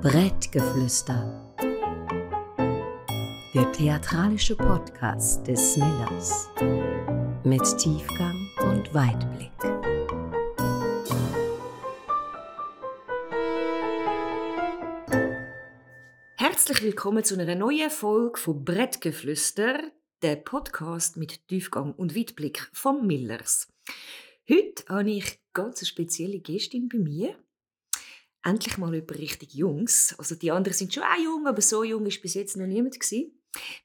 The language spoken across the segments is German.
Brettgeflüster. Der theatralische Podcast des Millers. Mit Tiefgang und Weitblick. Herzlich willkommen zu einer neuen Folge von Brettgeflüster, der Podcast mit Tiefgang und Weitblick vom Millers. Heute habe ich ganz eine spezielle Gästin bei mir endlich mal über richtig Jungs. Also die anderen sind schon auch jung, aber so jung ist bis jetzt noch niemand gewesen.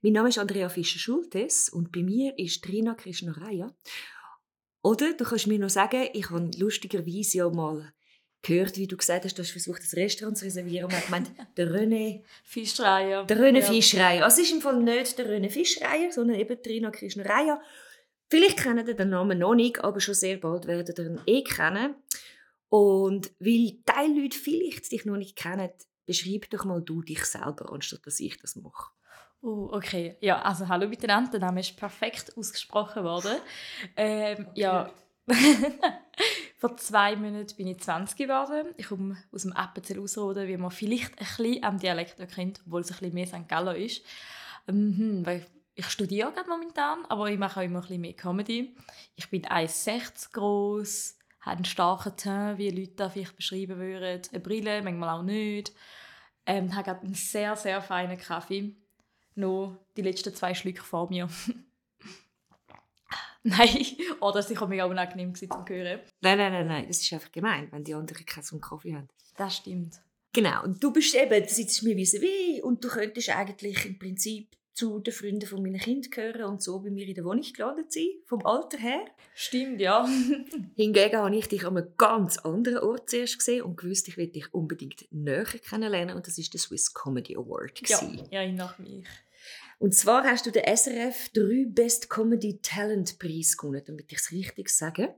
Mein Name ist Andrea Fischer-Schultes und bei mir ist Trina Krishnaraya. Oder du kannst mir noch sagen, ich habe lustigerweise ja mal gehört, wie du gesagt hast, du hast versucht, das Restaurant zu reservieren und man gemeint, der René Fischreier. Der René ja. Fischreier. Also es ist im Fall nicht der René Fischreier, sondern eben Trina Krishnaraya. Vielleicht kennen ihr den Namen noch nicht, aber schon sehr bald werdet ihr ihn eh kennen. Und weil die Leute vielleicht dich noch nicht kennen, beschreib doch mal du dich selber, anstatt dass ich das mache. Oh, okay. Ja, also hallo miteinander. Der Name ist perfekt ausgesprochen worden. Ähm, ja, vor zwei Monaten bin ich 20 geworden. Ich komme aus dem Appenzell Ausroden, wie man vielleicht ein bisschen am Dialekt erkennt, obwohl es ein bisschen mehr St. Gallo ist. Mhm, weil ich studiere gerade momentan, aber ich mache auch immer ein bisschen mehr Comedy. Ich bin 1,60 groß hat einen starken Teint, wie Leute das vielleicht beschreiben würden. Eine Brille, manchmal auch nicht. Ähm, hat einen sehr, sehr feinen Kaffee. Noch die letzten zwei Schlücke vor mir. nein, oh, das war mega unangenehm zu hören. Nein, nein, nein, nein, das ist einfach gemein, wenn die anderen keinen Kaffee haben. Das stimmt. Genau, und du bist eben, du sitzt mir wie und du könntest eigentlich im Prinzip zu den Freunden von meinen Kindern gehören und so bei mir in der Wohnung gelandet sein, vom Alter her. Stimmt, ja. Hingegen habe ich dich an einem ganz anderen Ort zuerst gesehen und gewusst, ich will dich unbedingt näher kennenlernen und das ist der Swiss Comedy Award. Ja, ja, ich nach mich. Und zwar hast du den SRF 3 Best Comedy Talent Preis gewonnen, damit ich es richtig sage.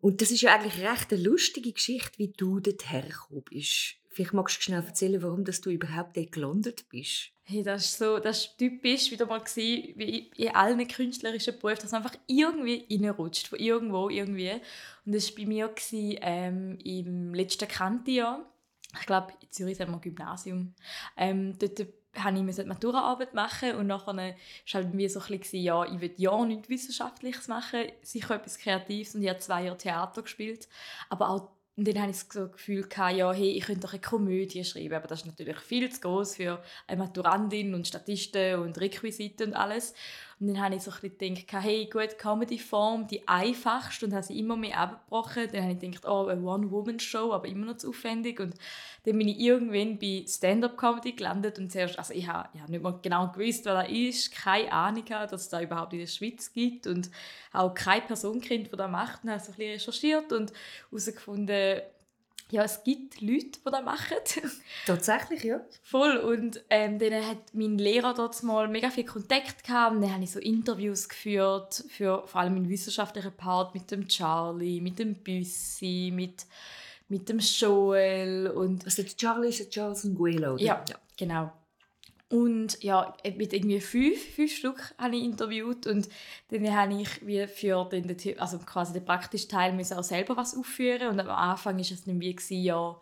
Und das ist ja eigentlich recht eine lustige Geschichte, wie du dort hergekommen bist. Vielleicht magst du schnell erzählen, warum dass du überhaupt dort gelandet bist. Hey, das ist so, das ist typisch wieder mal gewesen, wie in allen künstlerischen Berufen, dass man einfach irgendwie reinrutscht, von irgendwo irgendwie. Und das war bei mir gewesen, ähm, im letzten Kantijahr. Ich glaube, in Zürich haben wir Gymnasium. Ähm, dort musste ich eine Maturaarbeit machen und nachher war halt mir so ein bisschen, ja, ich will ja nichts Wissenschaftliches machen, sicher etwas Kreatives und ich habe zwei Jahre Theater gespielt, aber auch und dann hatte ich das Gefühl, ja, hey, ich könnte doch eine Komödie schreiben, aber das ist natürlich viel zu groß für eine Maturandin und Statisten und Requisiten und alles. Und dann habe ich so ein bisschen gedacht, hey, gut, Comedy-Form, die einfachste und habe sie immer mehr abgebrochen. Dann habe ich gedacht, oh, eine One-Woman-Show, aber immer noch zu aufwendig. Und dann bin ich irgendwann bei Stand-Up-Comedy gelandet und zuerst, also ich habe, ich habe nicht mal genau gewusst, wer das ist, keine Ahnung dass es da überhaupt in der Schweiz gibt und auch keine Person kennt, die das macht. Und habe so ein bisschen recherchiert und herausgefunden, ja, es gibt Leute, die das machen. Tatsächlich, ja. Voll. Und ähm, dann hat mein Lehrer dort mal mega viel Kontakt gehabt. Und dann habe ich so Interviews geführt, für vor allem im wissenschaftlichen Part mit dem Charlie, mit dem Büssi, mit, mit dem Joel. Und also der Charlie ist der Charles Nguelo? Ja, ja, genau. Und ja, mit irgendwie fünf, fünf Stück habe ich interviewt und dann habe ich wie für den, also quasi den praktischen Teil müssen auch selber was aufführen und am Anfang war es dann wie ja,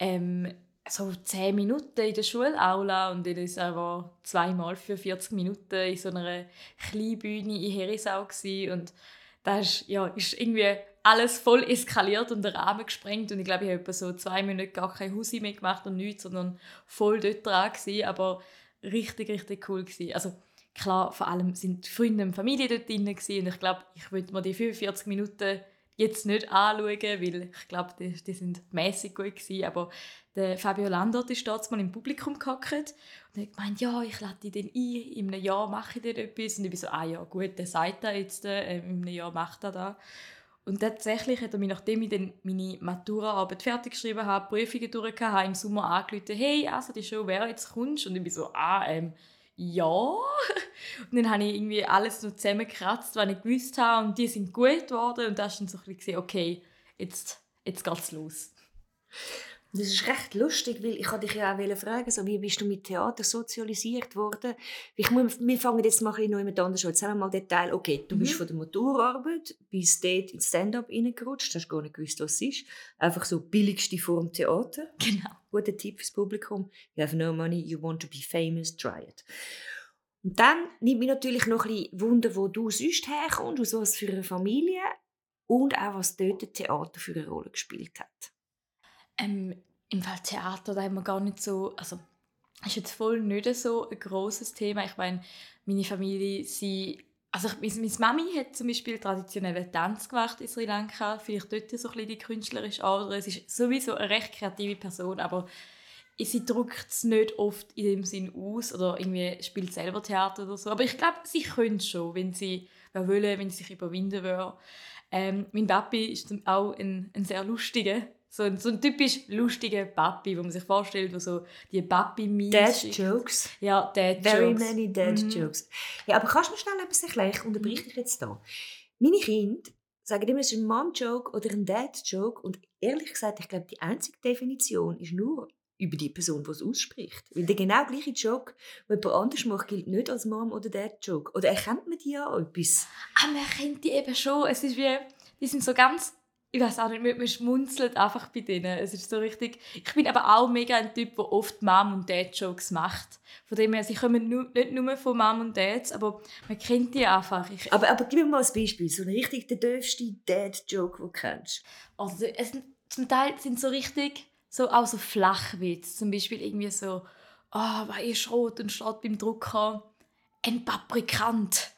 ähm, so zehn Minuten in der Schulaula und dann ist aber zweimal für 40 Minuten in so einer Kleinbühne in Herisau und da ist, ja, ist irgendwie alles voll eskaliert und der Rahmen gesprengt und ich glaube, ich habe so zwei Monate gar kein Husi mehr gemacht und nichts, sondern voll dort dran gewesen, aber richtig, richtig cool gewesen. Also klar, vor allem sind Freunde und Familie dort drin gewesen, und ich glaube, ich würde mir die 45 Minuten jetzt nicht anschauen, weil ich glaube, die, die sind mäßig gut gewesen, aber der Fabio Landert ist dort mal im Publikum gehockt und hat gemeint, ja, ich lade dich dann ein, in einem Jahr mache ich dann etwas und ich bin so, ah ja, gut, der sagt da jetzt, äh, in einem Jahr macht er da. Und tatsächlich hat er mich, nachdem ich dann meine Maturaarbeit fertig geschrieben habe, Prüfungen durch habe, im Sommer angerufen, hey, also die Show, wer jetzt kommst? Und ich bin so, ah, ähm, ja. Und dann habe ich irgendwie alles noch zusammengekratzt, was ich gewusst habe und die sind gut geworden und da ist dann so ein bisschen, okay, jetzt, jetzt geht's los. Das ist recht lustig, weil ich dich ja auch fragen, so, wie bist du mit Theater sozialisiert worden? Ich muss, wir fangen jetzt mal ein bisschen anders an. Jetzt haben wir mal den Teil, okay, du mhm. bist von der Motorarbeit bis dort ins Stand-up reingerutscht, hast gar nicht gewusst, was es ist. Einfach so billigste Form Theater. Genau. Guter Tipp fürs Publikum. You have no money, you want to be famous, try it. Und dann nimmt mich natürlich noch ein bisschen Wunder, wo du sonst herkommst, aus was für einer Familie und auch was dort Theater für eine Rolle gespielt hat. Ähm, Im Fall Theater, da haben wir gar nicht so, also ist jetzt voll nicht so ein großes Thema. Ich meine, meine Familie, sie, also ich, meine Mami hat zum Beispiel traditionellen Tanz gemacht in Sri Lanka, vielleicht dort so ein bisschen die künstlerische Ader. Sie ist sowieso eine recht kreative Person, aber sie drückt es nicht oft in dem Sinn aus oder irgendwie spielt selber Theater oder so. Aber ich glaube, sie könnte schon, wenn sie wollen, wenn sie sich überwinden würde. Ähm, mein Papi ist auch ein, ein sehr lustiger, so ein, so ein typisch lustiger Papi, wo man sich vorstellt, wo so die Papi-Memes... Dad Jokes. Ja, Dad Very Jokes. many Dad mhm. Jokes. Ja, aber kannst du mir schnell etwas erklären? Ich unterbreche dich jetzt hier. Meine Kinder sagen immer, es ist ein Mom-Joke oder ein Dad-Joke und ehrlich gesagt, ich glaube, die einzige Definition ist nur über die Person, die es ausspricht. Weil der genau gleiche Joke, den jemand anders macht, gilt nicht als Mom oder Dad Joke. Oder erkennt man die ja etwas? Ah, man kennt die eben schon. Es ist wie, die sind so ganz, ich weiß auch nicht, man schmunzelt einfach bei denen. Es ist so richtig, ich bin aber auch mega ein Typ, der oft Mom und Dad Jokes macht. Von dem her, sie kommen nur, nicht nur von Mom und Dads, aber man kennt die einfach. Ich, aber, aber gib mir mal ein Beispiel, so ein richtig der dürfste Dad Joke, den du kennst. Also, es, zum Teil sind so richtig so auch so Flachwitz. Zum Beispiel irgendwie so, ah, oh, weil ist rot und steht beim Drucker ein Paprikant.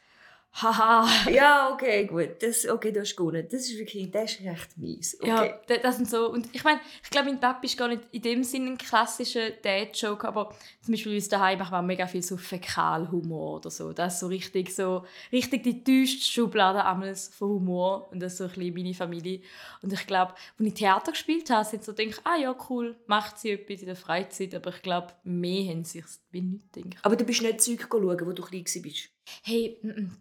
Haha. ja, okay, gut. Das, okay, das ist gut. Das ist wirklich, das ist recht mies. Okay. Ja, das sind so. Und ich meine, ich glaube, mein Papi ist gar nicht in dem Sinne ein klassischer Dad-Joke, aber zum Beispiel uns daheim machen wir mega viel so Fäkalhumor oder so. Das ist so richtig so, richtig die tiefste Schublade von Humor. Und das ist so ein bisschen meine Familie. Und ich glaube, als ich Theater gespielt habe, sind so denke ah ja, cool, macht sie etwas in der Freizeit. Aber ich glaube, mehr haben sie sich nicht gedacht. Aber du bist nicht Zeug schauen, wo du klein warst? Hey,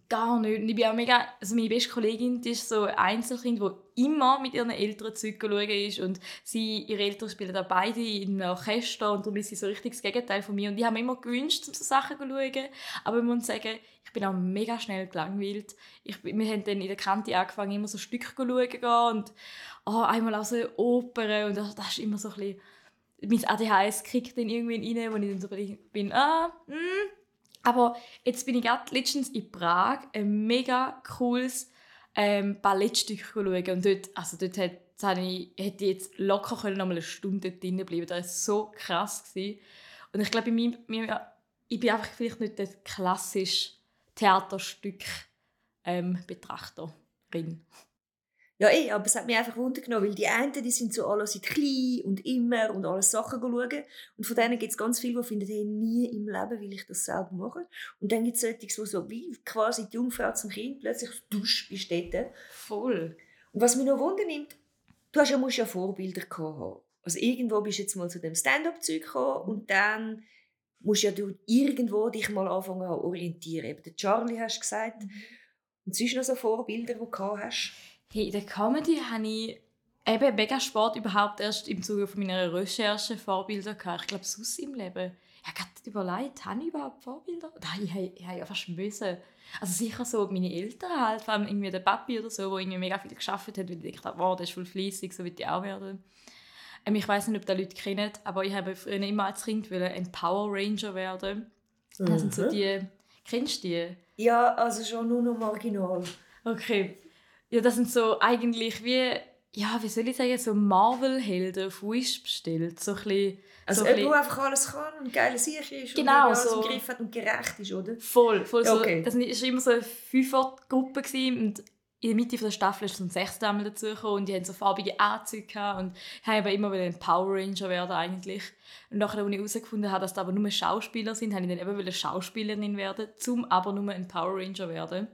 gar nicht. Ich bin auch mega, also meine beste Kollegin die ist so ein Einzelkind, die immer mit ihren Eltern schauen ist und sie, ihre Eltern spielen auch beide in einem Orchester und darum ist sie so richtig das Gegenteil von mir und ich habe mir immer gewünscht, um so Sachen zu schauen, aber ich muss sagen, ich bin auch mega schnell gelangweilt. Ich, wir haben dann in der Kante angefangen, immer so Stücke zu schauen und oh, einmal auch so Opern und das, das ist immer so ein bisschen mein ADHS kriegt dann irgendwie rein, wo ich dann so bin, ah, mh, hm, aber jetzt bin ich gerade letztens in Prag ein mega cooles ähm, Ballettstück schauen. Und dort, also dort hat, hätte ich, jetzt locker können noch mal eine Stunde drinnen bleiben Das war so krass. Gewesen. Und ich glaube, ich bin einfach vielleicht nicht das klassische Theaterstück ähm. Ja, eh, aber es hat mich einfach wundern weil die einen, die sind so alle sind klein und immer und alles Sachen schauen. Und von denen gibt es ganz viele, die finden, hey, nie im Leben will ich das selber machen. Und dann gibt es solche, die so wie quasi die Jungfrau zum Kind plötzlich dusch bist dort. Voll. Und was mich noch wundern nimmt, du hast ja, musst ja Vorbilder haben. Also irgendwo bist du jetzt mal zu dem Stand-up-Zeug gekommen und dann musst ja du irgendwo dich mal anfangen zu orientieren. Eben der Charlie hast du gesagt. Mhm. Und sonst noch so Vorbilder, die du hast? Hey, in der Comedy habe ich eben mega Sport überhaupt erst im Zuge von meiner Recherche Vorbilder gehabt. Ich glaube, sonst im Leben. Ich habe gerade überlegt, habe ich überhaupt Vorbilder? Nein, ich habe, ich habe ja fast müssen. Also sicher so meine Eltern halt, vor allem irgendwie der Papi oder so, der irgendwie mega viel geschafft hat, weil ich dachte, wow, der ist voll fleissig, so wie ich auch werden. Ähm, ich weiß nicht, ob das Leute kennen, aber ich habe früher immer als Kind ein Power Ranger werden. Das sind so mhm. die, kennst du die? Ja, also schon nur noch marginal. Okay. Ja, das sind so eigentlich wie, ja, wie soll ich sagen, so Marvel-Helden auf Wish bestellt. So ein bisschen, also so ein bisschen... einfach alles kann und geil sicher ist genau, und so. im Griff hat und gerecht ist, oder? Voll, voll okay. so. Das war immer so eine Fünfer-Gruppe und in der Mitte der Staffel ist so ein Sechster dazu gekommen und die hatten so farbige Anzüge und haben immer wieder ein Power Ranger werden eigentlich. Und nachdem als ich herausgefunden habe, dass das aber nur Schauspieler sind, habe ich dann eben Schauspielerin werden, zum aber nur ein Power Ranger werden.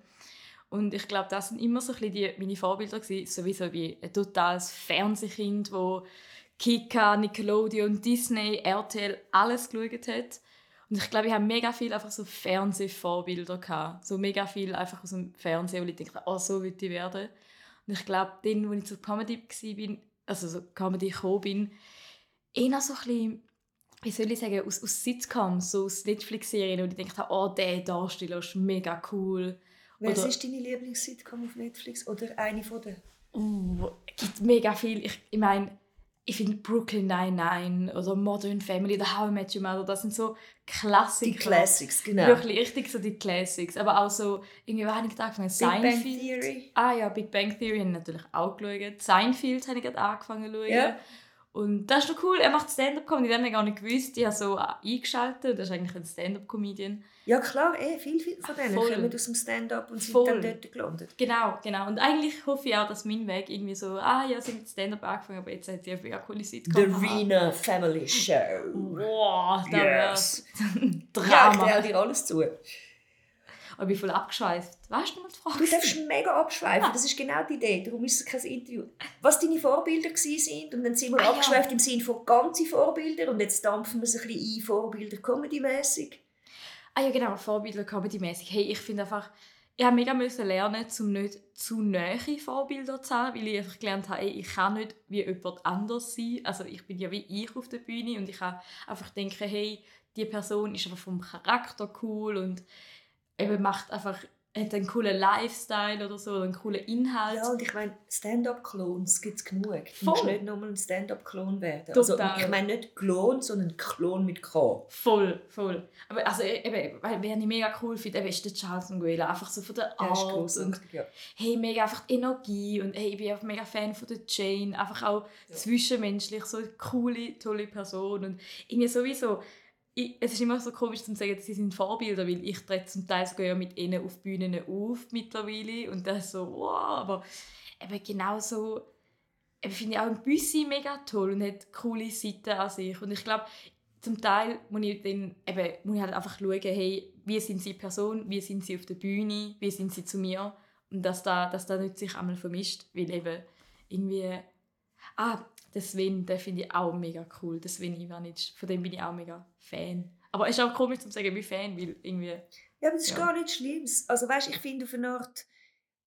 Und ich glaube, das sind immer so ein die, meine Vorbilder gewesen, sowieso wie ein totales Fernsehkind, wo Kika, Nickelodeon, Disney, RTL alles geschaut hat. Und ich glaube, ich habe mega viel einfach so Fernsehvorbilder gehabt. So mega viel einfach aus dem Fernsehen, wo ich dachte, oh, so will ich werden. Und ich glaube, dann, als ich zur Comedy war, also so Comedy gekommen bin, eher so ein bisschen, wie soll ich sagen, aus, aus Sitcoms, so aus Netflix-Serien, wo ich denke, oh, der Darsteller ist mega cool. Was ist deine Lieblings-Sitcom auf Netflix? Oder eine von den? Uh, es gibt mega viel. Ich, ich meine, ich finde Brooklyn Nine-Nine oder Modern Family oder How I Met Your Mother, das sind so Klassiker. Die Classics, genau. Wirklich richtig so die Classics. Aber auch so, irgendwie, was habe ich angefangen? Big Bang Seinfeld. Theory. Ah ja, Big Bang Theory habe ich natürlich auch geschaut. Seinfeld habe ich gerade angefangen zu schauen. Ja. Und das ist noch cool, er macht Stand-Up-Comedy, das habe ich gar nicht gewusst. Ich habe so eingeschaltet, das ist eigentlich ein Stand-Up-Comedian. Ja klar, eh, viel, viel von denen Voll. kommen aus dem Stand-up und sind Voll. dann dort gelandet. Genau, genau. Und eigentlich hoffe ich auch, dass mein Weg irgendwie so, ah ja, sie haben mit Stand-Up angefangen, aber jetzt hat sie eine mega coole Sitcom. The. Rena Family Show. Wow, da Yes. Ja, ich Drama. teile dir alles zu. Aber ich bin voll abgeschweift. Weißt du noch die Frage? Du darfst mega abschweifen, Ah. das ist genau die Idee, darum ist es kein Interview. Was deine Vorbilder sind und dann sind wir Ah, ja. abgeschweift im Sinne von ganze Vorbilder und jetzt dampfen wir es ein bisschen ein, Vorbilder Comedy-mässig. Ah ja, genau, Vorbilder comedy-mäßig. Hey, ich finde einfach, ich habe mega müssen lernen, um nicht zu nahe Vorbilder zu haben, weil ich einfach gelernt habe, ey, ich kann nicht wie jemand anders sein. Also ich bin ja wie ich auf der Bühne und ich kann einfach denken, hey, die Person ist einfach vom Charakter cool und eben macht einfach hat einen coolen Lifestyle oder so, oder einen coolen Inhalt. Ja, und ich meine, Stand-up-Clones gibt es genug. Du Voll. musst nicht nochmal ein Stand-up-Clone werden. Total. Also, ich meine nicht Klon, sondern Klon mit K. Voll, voll. Aber also eben, weil wer ich mega cool finde, eben ist der Charles Nguela. Einfach so von der Der ist und ja. hey, mega einfach die Energie und hey, ich bin auch mega Fan von der Jane, einfach auch zwischenmenschlich, so eine coole, tolle Person und irgendwie sowieso, ich, es ist immer so komisch zu sagen, sie sind Vorbilder, weil ich trete zum Teil sogar ja mit ihnen auf Bühnen auf mittlerweile und das so, wow, aber eben genauso finde ich auch ein Büssi mega toll und hat coole Seiten an sich. Und ich glaube, zum Teil muss ich, dann, eben, muss ich halt einfach schauen, hey, wie sind sie Person, wie sind sie auf der Bühne, wie sind sie zu mir? Und dass da, dass da nicht sich einmal vermischt, weil eben irgendwie, ah, der Sven, den finde ich auch mega cool, der Sven Ivanic, von dem bin ich auch mega Fan. Aber es ist auch komisch zu sagen, wie Fan, weil irgendwie, Ja, aber das ist Ja. gar nichts Schlimmes. Also weißt, ich finde auf eine Art,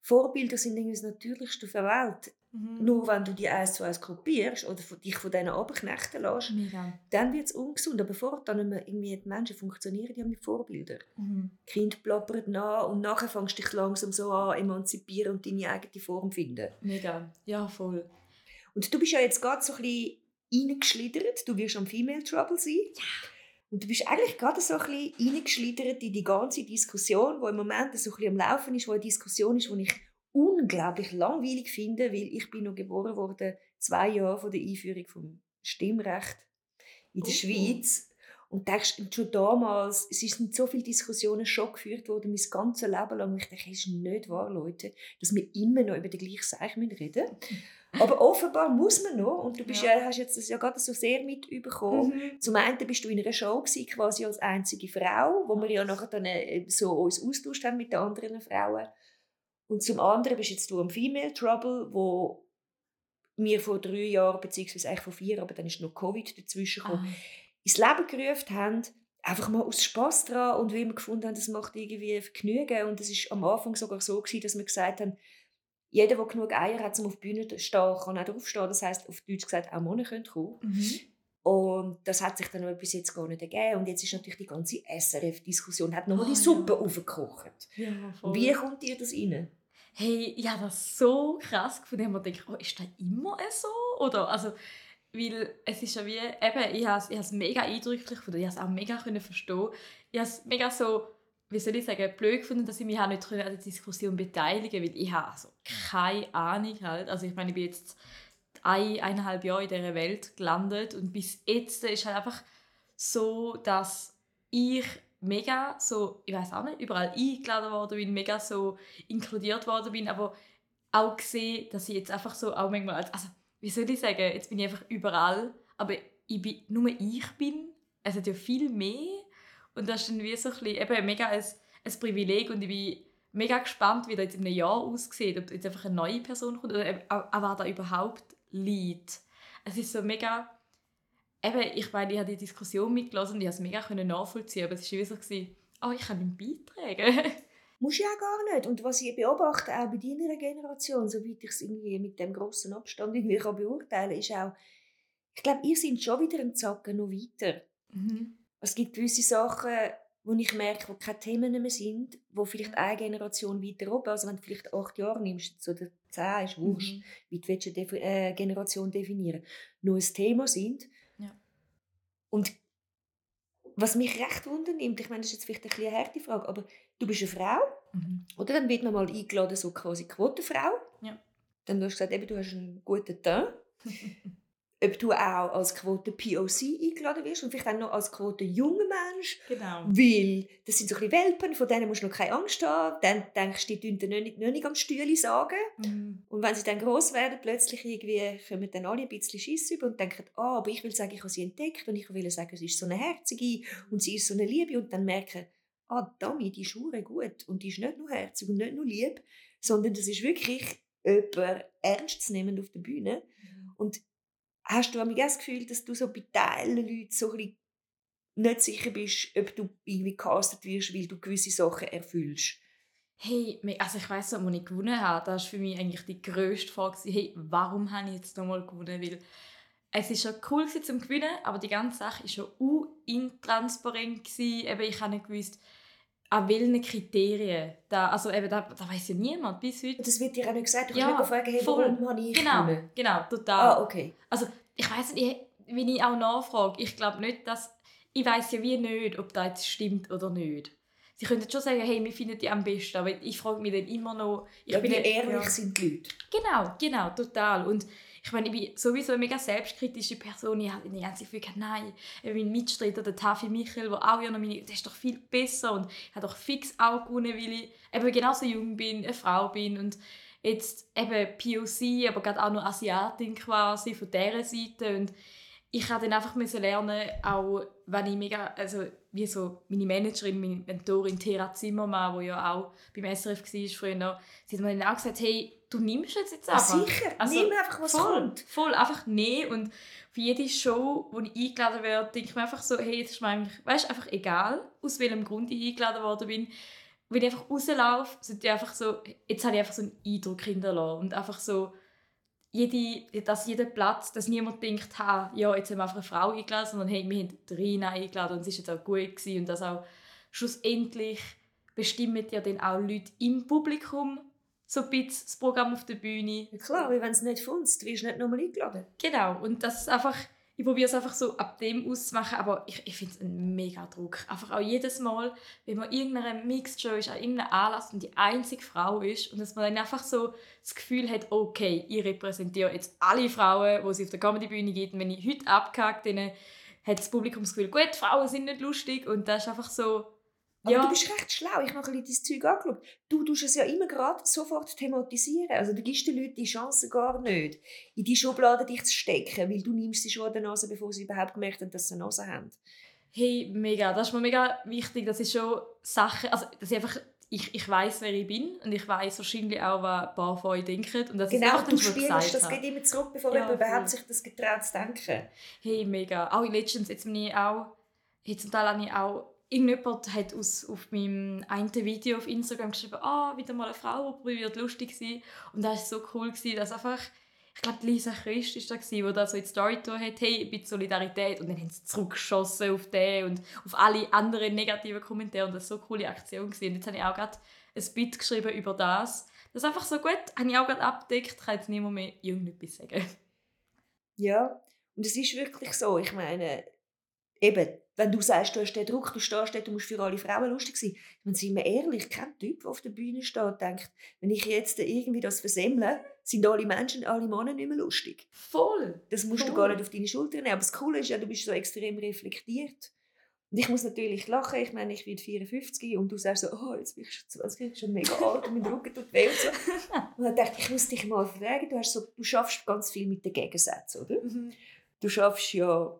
Vorbilder sind irgendwie das Natürlichste auf der Welt. Mhm. Nur wenn du die eins zu eins kopierst oder dich von denen abknechten lässt, mega. dann wird es ungesund. Aber dann nicht irgendwie die Menschen funktionieren ja mit Vorbildern. Mhm. Die Kinder plappern nach und nachher fängst du dich langsam so an emanzipieren und deine eigene Form finden. Mega, ja voll. Und du bist ja jetzt gerade so ein bisschen reingeschlittert. Du wirst am Female Trouble sein. Und du bist eigentlich gerade so ein bisschen reingeschlittert in die ganze Diskussion, die im Moment so ein bisschen am Laufen ist, wo eine Diskussion ist, die ich unglaublich langweilig finde, weil ich bin noch geboren worden, zwei Jahre vor der Einführung vom Stimmrecht in der Oh. Schweiz. Und denkst, schon damals, es sind so viele Diskussionen schon geführt worden, mein ganzes Leben lang. Und ich denke, es ist nicht wahr, Leute, dass wir immer noch über den gleichen Seich reden müssen. Aber offenbar muss man noch. Und du bist Ja. ja. hast jetzt das ja gerade so sehr mitbekommen. Mhm. Zum einen bist du in einer Show gewesen, quasi als einzige Frau, wo wir ja nachher dann äh, so uns austauscht haben mit den anderen Frauen. Und zum anderen bist jetzt du am Female Trouble, wo wir vor drei Jahren, beziehungsweise eigentlich vor vier, aber dann ist noch Covid dazwischen gekommen, Ah. ins Leben gerufen haben, einfach mal aus Spass dran und weil wir gefunden haben, das macht irgendwie Vergnügen. Und es ist am Anfang sogar so gewesen, dass wir gesagt haben, jeder, der genug Eier hat, um auf die Bühne zu stehen, kann auch draufstehen. Das heisst, auf Deutsch gesagt, auch Männer können kommen. Mhm. Und das hat sich dann aber bis jetzt gar nicht ergeben. Und jetzt ist natürlich die ganze SRF-Diskussion, hat nochmal Ah, die Suppe aufgekocht. Ja. Wie kommt dir das rein? Hey, ich habe das so krass gefunden, ich gedacht, oh, ist das immer so? Oder, also, weil es ist ja wie, eben, ich habe es, ich habe es mega eindrücklich gefunden, ich habe es auch mega können verstehen. Ich habe es mega so, wie soll ich sagen, blöd gefunden, dass ich mich auch nicht an der Diskussion beteiligen weil ich habe also keine Ahnung halt. Also ich meine, ich bin jetzt ein, eineinhalb Jahre in dieser Welt gelandet und bis jetzt ist halt einfach so, dass ich mega so, ich weiß auch nicht, überall eingeladen worden bin, mega so inkludiert worden bin, aber auch gesehen, dass ich jetzt einfach so auch manchmal, als- also wie soll ich sagen, jetzt bin ich einfach überall, aber ich bin, nur ich bin, es hat ja viel mehr und das ist dann wie so ein bisschen, eben mega ein, ein Privileg und ich bin mega gespannt, wie das jetzt in einem Jahr aussieht, ob jetzt einfach eine neue Person kommt oder auch, auch wer da überhaupt liegt. Es ist so mega, eben, ich meine, ich habe die Diskussion mitgelassen und ich konnte es mega können nachvollziehen, aber es war wie so, oh, ich kann nicht beitragen. Musst du ja gar nicht. Und was ich beobachte, auch bei deiner Generation, soweit ich es irgendwie mit dem grossen Abstand irgendwie kann beurteilen kann, ist auch, ich glaube, ihr seid schon wieder ein Zacken noch weiter. Mhm. Es gibt gewisse Sachen, wo ich merke, wo keine Themen mehr sind, wo vielleicht eine Generation weiter oben, also wenn du vielleicht acht Jahre nimmst oder zehn, ist wurscht, Mhm. wie du eine Defi- äh, Generation definieren, nur ein Thema sind. Ja. Und was mich recht wundernimmt, ich meine, das ist jetzt vielleicht ein bisschen eine harte Frage, aber du bist eine Frau, Mhm. oder? Dann wird man mal eingeladen, so quasi Quotenfrau. Ja. Dann hast du gesagt, eben, du hast einen guten Teint. Ob du auch als Quote POC eingeladen wirst und vielleicht auch noch als Quote junger Mensch, Genau. weil das sind so ein bisschen Welpen, von denen musst du noch keine Angst haben. Dann denkst du, die tun dir nicht, nicht am Stühle sagen. Mhm. Und wenn sie dann gross werden, plötzlich irgendwie kommen dann alle ein bisschen Schiss über und denken, ah, aber ich will sagen, ich habe sie entdeckt und ich will sagen, sie ist so eine Herzige und sie ist so eine Liebe und dann merken, ah, Dami, die ist gut und die ist nicht nur herzig und nicht nur lieb, sondern das ist wirklich jemand ernst zu nehmen auf der Bühne. Und hast du das Gefühl, dass du so bei Teilen Leuten so ein nicht sicher bist, ob du irgendwie gecastet wirst, weil du gewisse Sachen erfüllst? Hey, also ich weiss, als ich gewonnen habe, das war für mich eigentlich die grösste Frage, hey, warum habe ich jetzt nochmal gewonnen? Weil es war schon cool gewesen, zum Gewinnen, aber die ganze Sache war schon intransparent. Eben, ich habe nicht gewusst, an welchen Kriterien. Da, also eben, da, da weiss ja niemand bis heute. Und das wird dir auch nicht gesagt. Du Ja, kannst nicht fragen, hey, voll. warum habe ich Genau, gewonnen? genau, total. Ah, okay. Also ich weiß nicht, ich- wenn ich auch nachfrage, ich glaube nicht, dass ich weiß ja wie nicht, ob das jetzt stimmt oder nicht. Sie könnten schon sagen, hey, wir finden die am besten, aber ich frage mich dann immer noch. Ich Ja, weil nicht- ehrlich ja. sind die Leute. Genau, genau, total. Und ich meine, ich bin sowieso eine mega selbstkritische Person. Ich habe die ganze Zeit gedacht, nein, eben mein Mitstreiter, der Tafi Michel, der auch ja noch meine, der ist doch viel besser und hat doch fix auch gewonnen, weil ich eben genauso jung bin, eine Frau bin und jetzt eben POC, aber gerade auch noch Asiatin quasi von dieser Seite und ich habe dann einfach müssen lernen, auch wenn ich mega, also wie so meine Managerin, meine Mentorin Thera Zimmermann, die ja auch beim SRF war früher noch, sie hat mir dann auch gesagt, hey, du nimmst es jetzt Ja, einfach. sicher. Also, Nimm einfach, was voll, kommt. Voll, einfach nehmen und für jede Show, wo ich eingeladen werde, denke ich mir einfach so, hey, es ist mir eigentlich, weißt, einfach egal, aus welchem Grund ich eingeladen worden bin. Wenn ich einfach rauslaufe, sind die einfach so, jetzt habe ich einfach so einen Eindruck hinterlassen und einfach so, jede, dass jeder Platz, dass niemand denkt, ha, ja, jetzt haben wir einfach eine Frau eingeladen, sondern hey, wir haben Rina eingeladen und es war jetzt auch gut gewesen. und dass auch schlussendlich bestimmen ja dann auch Leute im Publikum so ein bisschen das Programm auf der Bühne. Ja, klar, weil wenn es nicht funzt, wirst du nicht nochmal eingeladen. Genau, und das ist einfach, ich probiere es einfach so ab dem auszumachen, aber ich, ich finde es ein mega Druck. Einfach auch jedes Mal, wenn man irgendeiner Show ist, an irgendeinem Anlass und die einzige Frau ist und dass man dann einfach so das Gefühl hat, okay, ich repräsentiere jetzt alle Frauen, die sie auf der Comedy-Bühne gibt und wenn ich heute abgehakt, dann hat das Publikum das Gefühl, gut, Frauen sind nicht lustig und das ist einfach so, Aber ja, du bist recht schlau. Ich habe ein bisschen dein Zeug angeschaut. Du tust es ja immer gerade sofort thematisieren. Also du gibst den Leuten die Chance gar nicht, in die Schublade dich zu stecken, weil du nimmst sie schon an der Nase, bevor sie überhaupt gemerkt haben, dass sie eine Nase haben. Hey, mega. Das ist mir mega wichtig. Das ist schon Sache, also dass ich einfach, ich, ich weiß, wer ich bin und ich weiß wahrscheinlich auch, was ein paar von euch denken. Und das ist Genau, einfach du spielst, das geht immer zurück, bevor Ja, überhaupt sich das getraut zu denken. Hey, mega. Auch letztens, jetzt bin ich auch, jetzt zum Teil habe ich auch, irgendjemand hat aus, auf meinem einen Video auf Instagram geschrieben, ah, wieder mal eine Frau, die probiert lustig sein. Und das war so cool, gewesen, dass einfach, ich glaube, Lisa Christ war da, die da so in die Story getan hat, hey, ein bisschen Solidarität. Und dann haben sie zurückgeschossen auf den und auf alle anderen negativen Kommentare. Und das war so eine coole Aktion. Gewesen. Und jetzt habe ich auch gerade ein Bit geschrieben über das. Das ist einfach so gut, habe ich auch gerade abgedeckt, kann jetzt niemand mehr irgendetwas sagen. Ja, und es ist wirklich so. Ich meine, eben, wenn du sagst, du hast den Druck, du stehst dort, du musst für alle Frauen lustig sein. Meine, sind wir ehrlich, kein Typ, der auf der Bühne steht und denkt, wenn ich jetzt irgendwie das versemmle, sind alle Menschen, alle Männer nicht mehr lustig. Voll! Das musst du Voll. gar nicht auf deine Schulter nehmen. Aber das Coole ist ja, du bist so extrem reflektiert. Und ich muss natürlich lachen. Ich meine, ich werde 54 und du sagst so, oh, jetzt bin ich schon 20, ich bin schon mega alt und mein Rücken tut weh und so. Und dann dachte ich, ich muss dich mal fragen, du, hast so, du schaffst ganz viel mit den Gegensätzen, oder? Du schaffst ja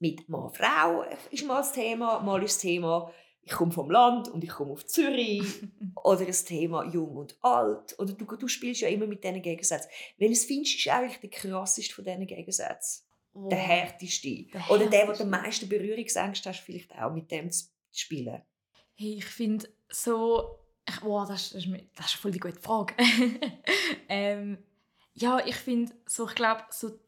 mit Mann, Frau, ist mal das Thema, mal ist das Thema, ich komme vom Land und ich komme auf Zürich. oder das Thema jung und alt. Oder du, du spielst ja immer mit diesen Gegensätzen. Welches findest du ist eigentlich der krasseste von diesen Gegensätzen? Oh. Der härteste. Der Oder der, der härteste. den meisten Berührungsängste hast, vielleicht auch mit dem zu spielen. Hey, ich finde so. Ich, wow, das, das, ist, das ist voll die gute Frage. ähm, ja, ich finde so, ich glaube, so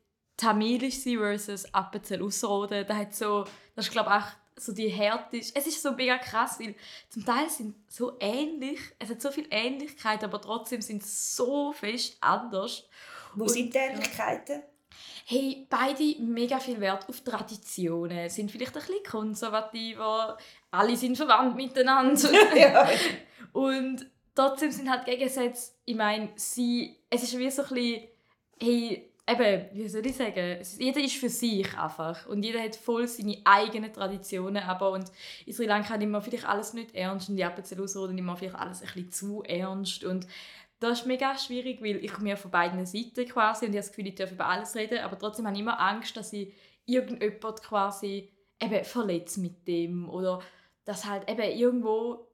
Tamil sie versus Appenzell Ausserrhoden. Da hat so, das ist glaube ich auch so die härteste. Es ist so mega krass, weil zum Teil sind so ähnlich, es hat so viel Ähnlichkeit, aber trotzdem sind sie so fest anders. Wo Und, sind die Ähnlichkeiten? Hey, beide mega viel Wert auf Traditionen, sind vielleicht ein bisschen konservativer, alle sind verwandt miteinander. ja. Und trotzdem sind halt Gegensätze, ich meine, sie, es ist wie so ein bisschen, hey, eben, wie soll ich sagen, jeder ist für sich einfach. Und jeder hat voll seine eigenen Traditionen, aber und in Sri Lanka nimmt man vielleicht alles nicht ernst. Und die Appenzell-Ausserrhoden nimmt man vielleicht alles ein bisschen zu ernst. Und das ist mega schwierig, weil ich komme von beiden Seiten quasi. Und ich habe das Gefühl, ich darf über alles reden, aber trotzdem habe ich immer Angst, dass ich irgendjemand quasi eben verletzt mit dem. Oder dass halt eben irgendwo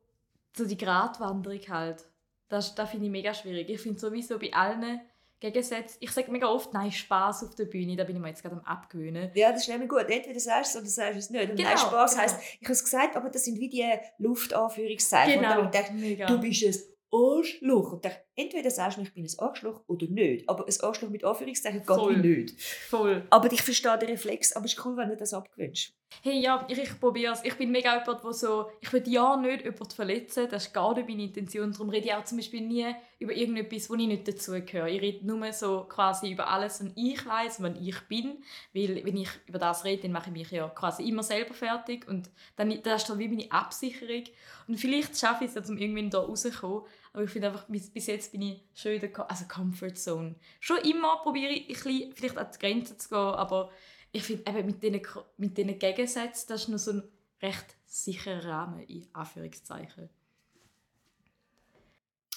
so die Gratwanderung halt, das, das finde ich mega schwierig. Ich finde sowieso bei allen Gegensätzen, ich sage mega oft, nein, Spaß auf der Bühne, da bin ich mir jetzt gerade am abgewöhnen. Ja, das ist nämlich gut. Entweder sagst du es oder sagst du es nicht. Und genau, nein, Spaß genau. heisst, ich habe es gesagt, aber das sind wie die Luftanführungszeichen. Genau, und dann denke, du bist es Arschloch. Und dachte, entweder sagst du mir, ich bin ein Arschloch oder nicht. Aber ein Arschloch mit Anführungszeichen geht nicht. Voll. Aber ich verstehe den Reflex, aber es ist cool, wenn du das abgewünscht. Hey, ja, ich, ich probiere es. Ich bin mega jemand, der so, ich will ja nicht jemanden verletzen, das ist gar nicht meine Intention. Darum rede ich auch zum Beispiel nie über irgendetwas, wo ich nicht dazugehöre. Ich rede nur so quasi über alles, was ich weiß, was ich bin. Weil, wenn ich über das rede, dann mache ich mich ja quasi immer selber fertig. Und dann, das ist dann wie meine Absicherung. Und vielleicht schaffe ich es ja, um irgendwann da rauszukommen. Aber ich finde einfach, bis jetzt bin ich schon in der also Comfort Zone. Schon immer probiere ich ein bisschen, vielleicht an die Grenzen zu gehen, aber ich finde eben mit diesen, mit diesen Gegensätzen, das ist noch so ein recht sicherer Rahmen, in Anführungszeichen.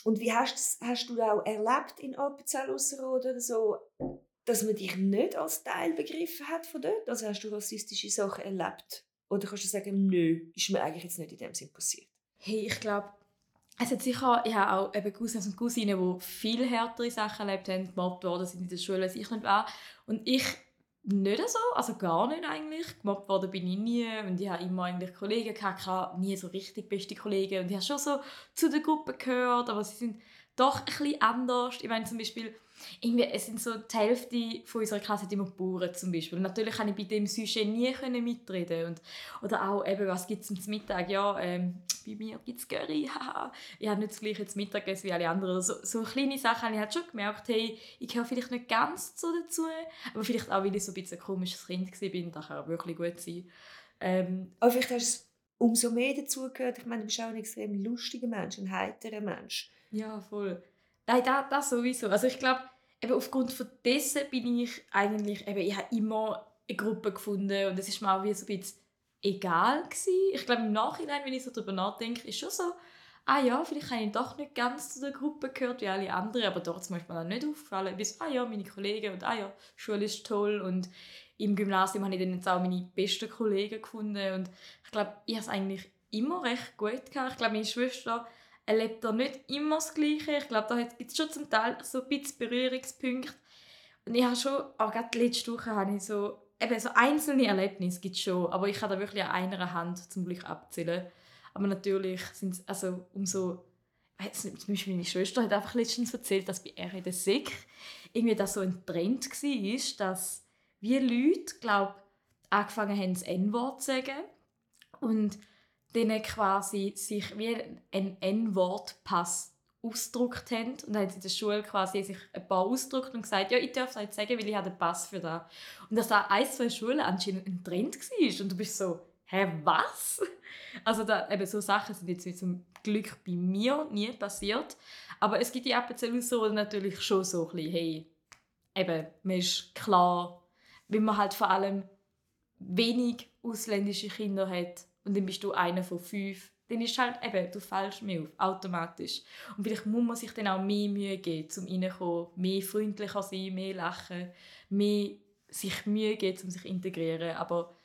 Und wie hast, hast du auch erlebt in Appenzell oder so, dass man dich nicht als Teil begriffen hat von dort? Also hast du rassistische Sachen erlebt? Oder kannst du sagen, nö, ist mir eigentlich jetzt nicht in dem Sinn passiert? Hey, ich glaube, es hat sicher, ich habe auch eben Cousins und Cousinen, die viel härtere Sachen erlebt haben, gemobbt worden sind in der Schule, als ich nicht war. Und ich nicht so, also gar nicht eigentlich. Gemobbt worden bin ich nie und ich habe immer eigentlich Kollegen gehabt, nie so richtig beste Kollegen und ich habe schon so zu der Gruppe gehört, aber sie sind doch ein bisschen anders. Ich meine zum Beispiel, irgendwie, es sind so die Hälfte von unserer Klasse immer Bauern zum Beispiel. Und natürlich konnte ich bei dem Sujet nie können mitreden und Oder auch, eben, was gibt es zum Mittag? Ja, ähm, bei mir gibt es Curry, Ich habe nicht das gleiche zum Mittagessen wie alle anderen. So, so kleine Sachen habe ich halt schon gemerkt, hey, ich gehöre vielleicht nicht ganz so dazu, aber vielleicht auch, weil ich so ein bisschen ein komisches Kind war, das kann wirklich gut sein. Ähm, aber vielleicht hast du umso mehr dazugehört. Ich meine, du bist auch ein extrem lustiger Mensch, ein heiterer Mensch. Ja, voll. Nein, das, das sowieso. Also ich glaube, eben aufgrund von dessen bin ich eigentlich, eben, ich habe immer eine Gruppe gefunden und es ist mir auch wie so ein bisschen egal gewesen. Ich glaube im Nachhinein, wenn ich so darüber nachdenke, ist schon so, ah ja, vielleicht habe ich doch nicht ganz zu der Gruppe gehört wie alle anderen, aber dort zum Beispiel auch nicht aufgefallen. Bis, ah ja, meine Kollegen und ah ja, Schule ist toll und im Gymnasium habe ich dann jetzt auch meine besten Kollegen gefunden und ich glaube, ich habe es eigentlich immer recht gut gehabt. Ich glaube, meine Schwester erlebt da nicht immer das Gleiche. Ich glaube, da gibt es schon zum Teil so ein bisschen Berührungspunkte. Und ich habe schon, auch gerade letzte Woche habe ich so, eben so einzelne Erlebnisse gibt schon, aber ich kann da wirklich an einer Hand zum Glück abzählen. Aber natürlich sind es, also umso, zum Beispiel meine Schwester hat einfach letztens erzählt, dass bei ihr in der Sek irgendwie das so ein Trend war, dass wie Leute, glaube angefangen haben, das N-Wort zu sagen. Und denen quasi sich wie ein N-Wort-Pass ausgedruckt haben. Und dann haben sie in der Schule quasi sich ein paar ausgedruckt und gesagt, ja, ich darf es jetzt sagen, weil ich habe einen Pass für das. Und dass da ein, zwei Schulen anscheinend ein Trend war. Und du bist so, hä, was? Also da, eben so Sachen sind jetzt zum Glück bei mir nie passiert. Aber es gibt die Appenzell so natürlich schon so ein bisschen, hey, eben, man ist klar, wenn man halt vor allem wenig ausländische Kinder hat, und dann bist du einer von fünf, dann ist halt eben, du fällst mehr auf, automatisch. Und vielleicht muss man sich dann auch mehr Mühe geben, um reinzukommen, mehr freundlicher sein, mehr lachen, mehr sich Mühe geben, um sich zu integrieren. Aber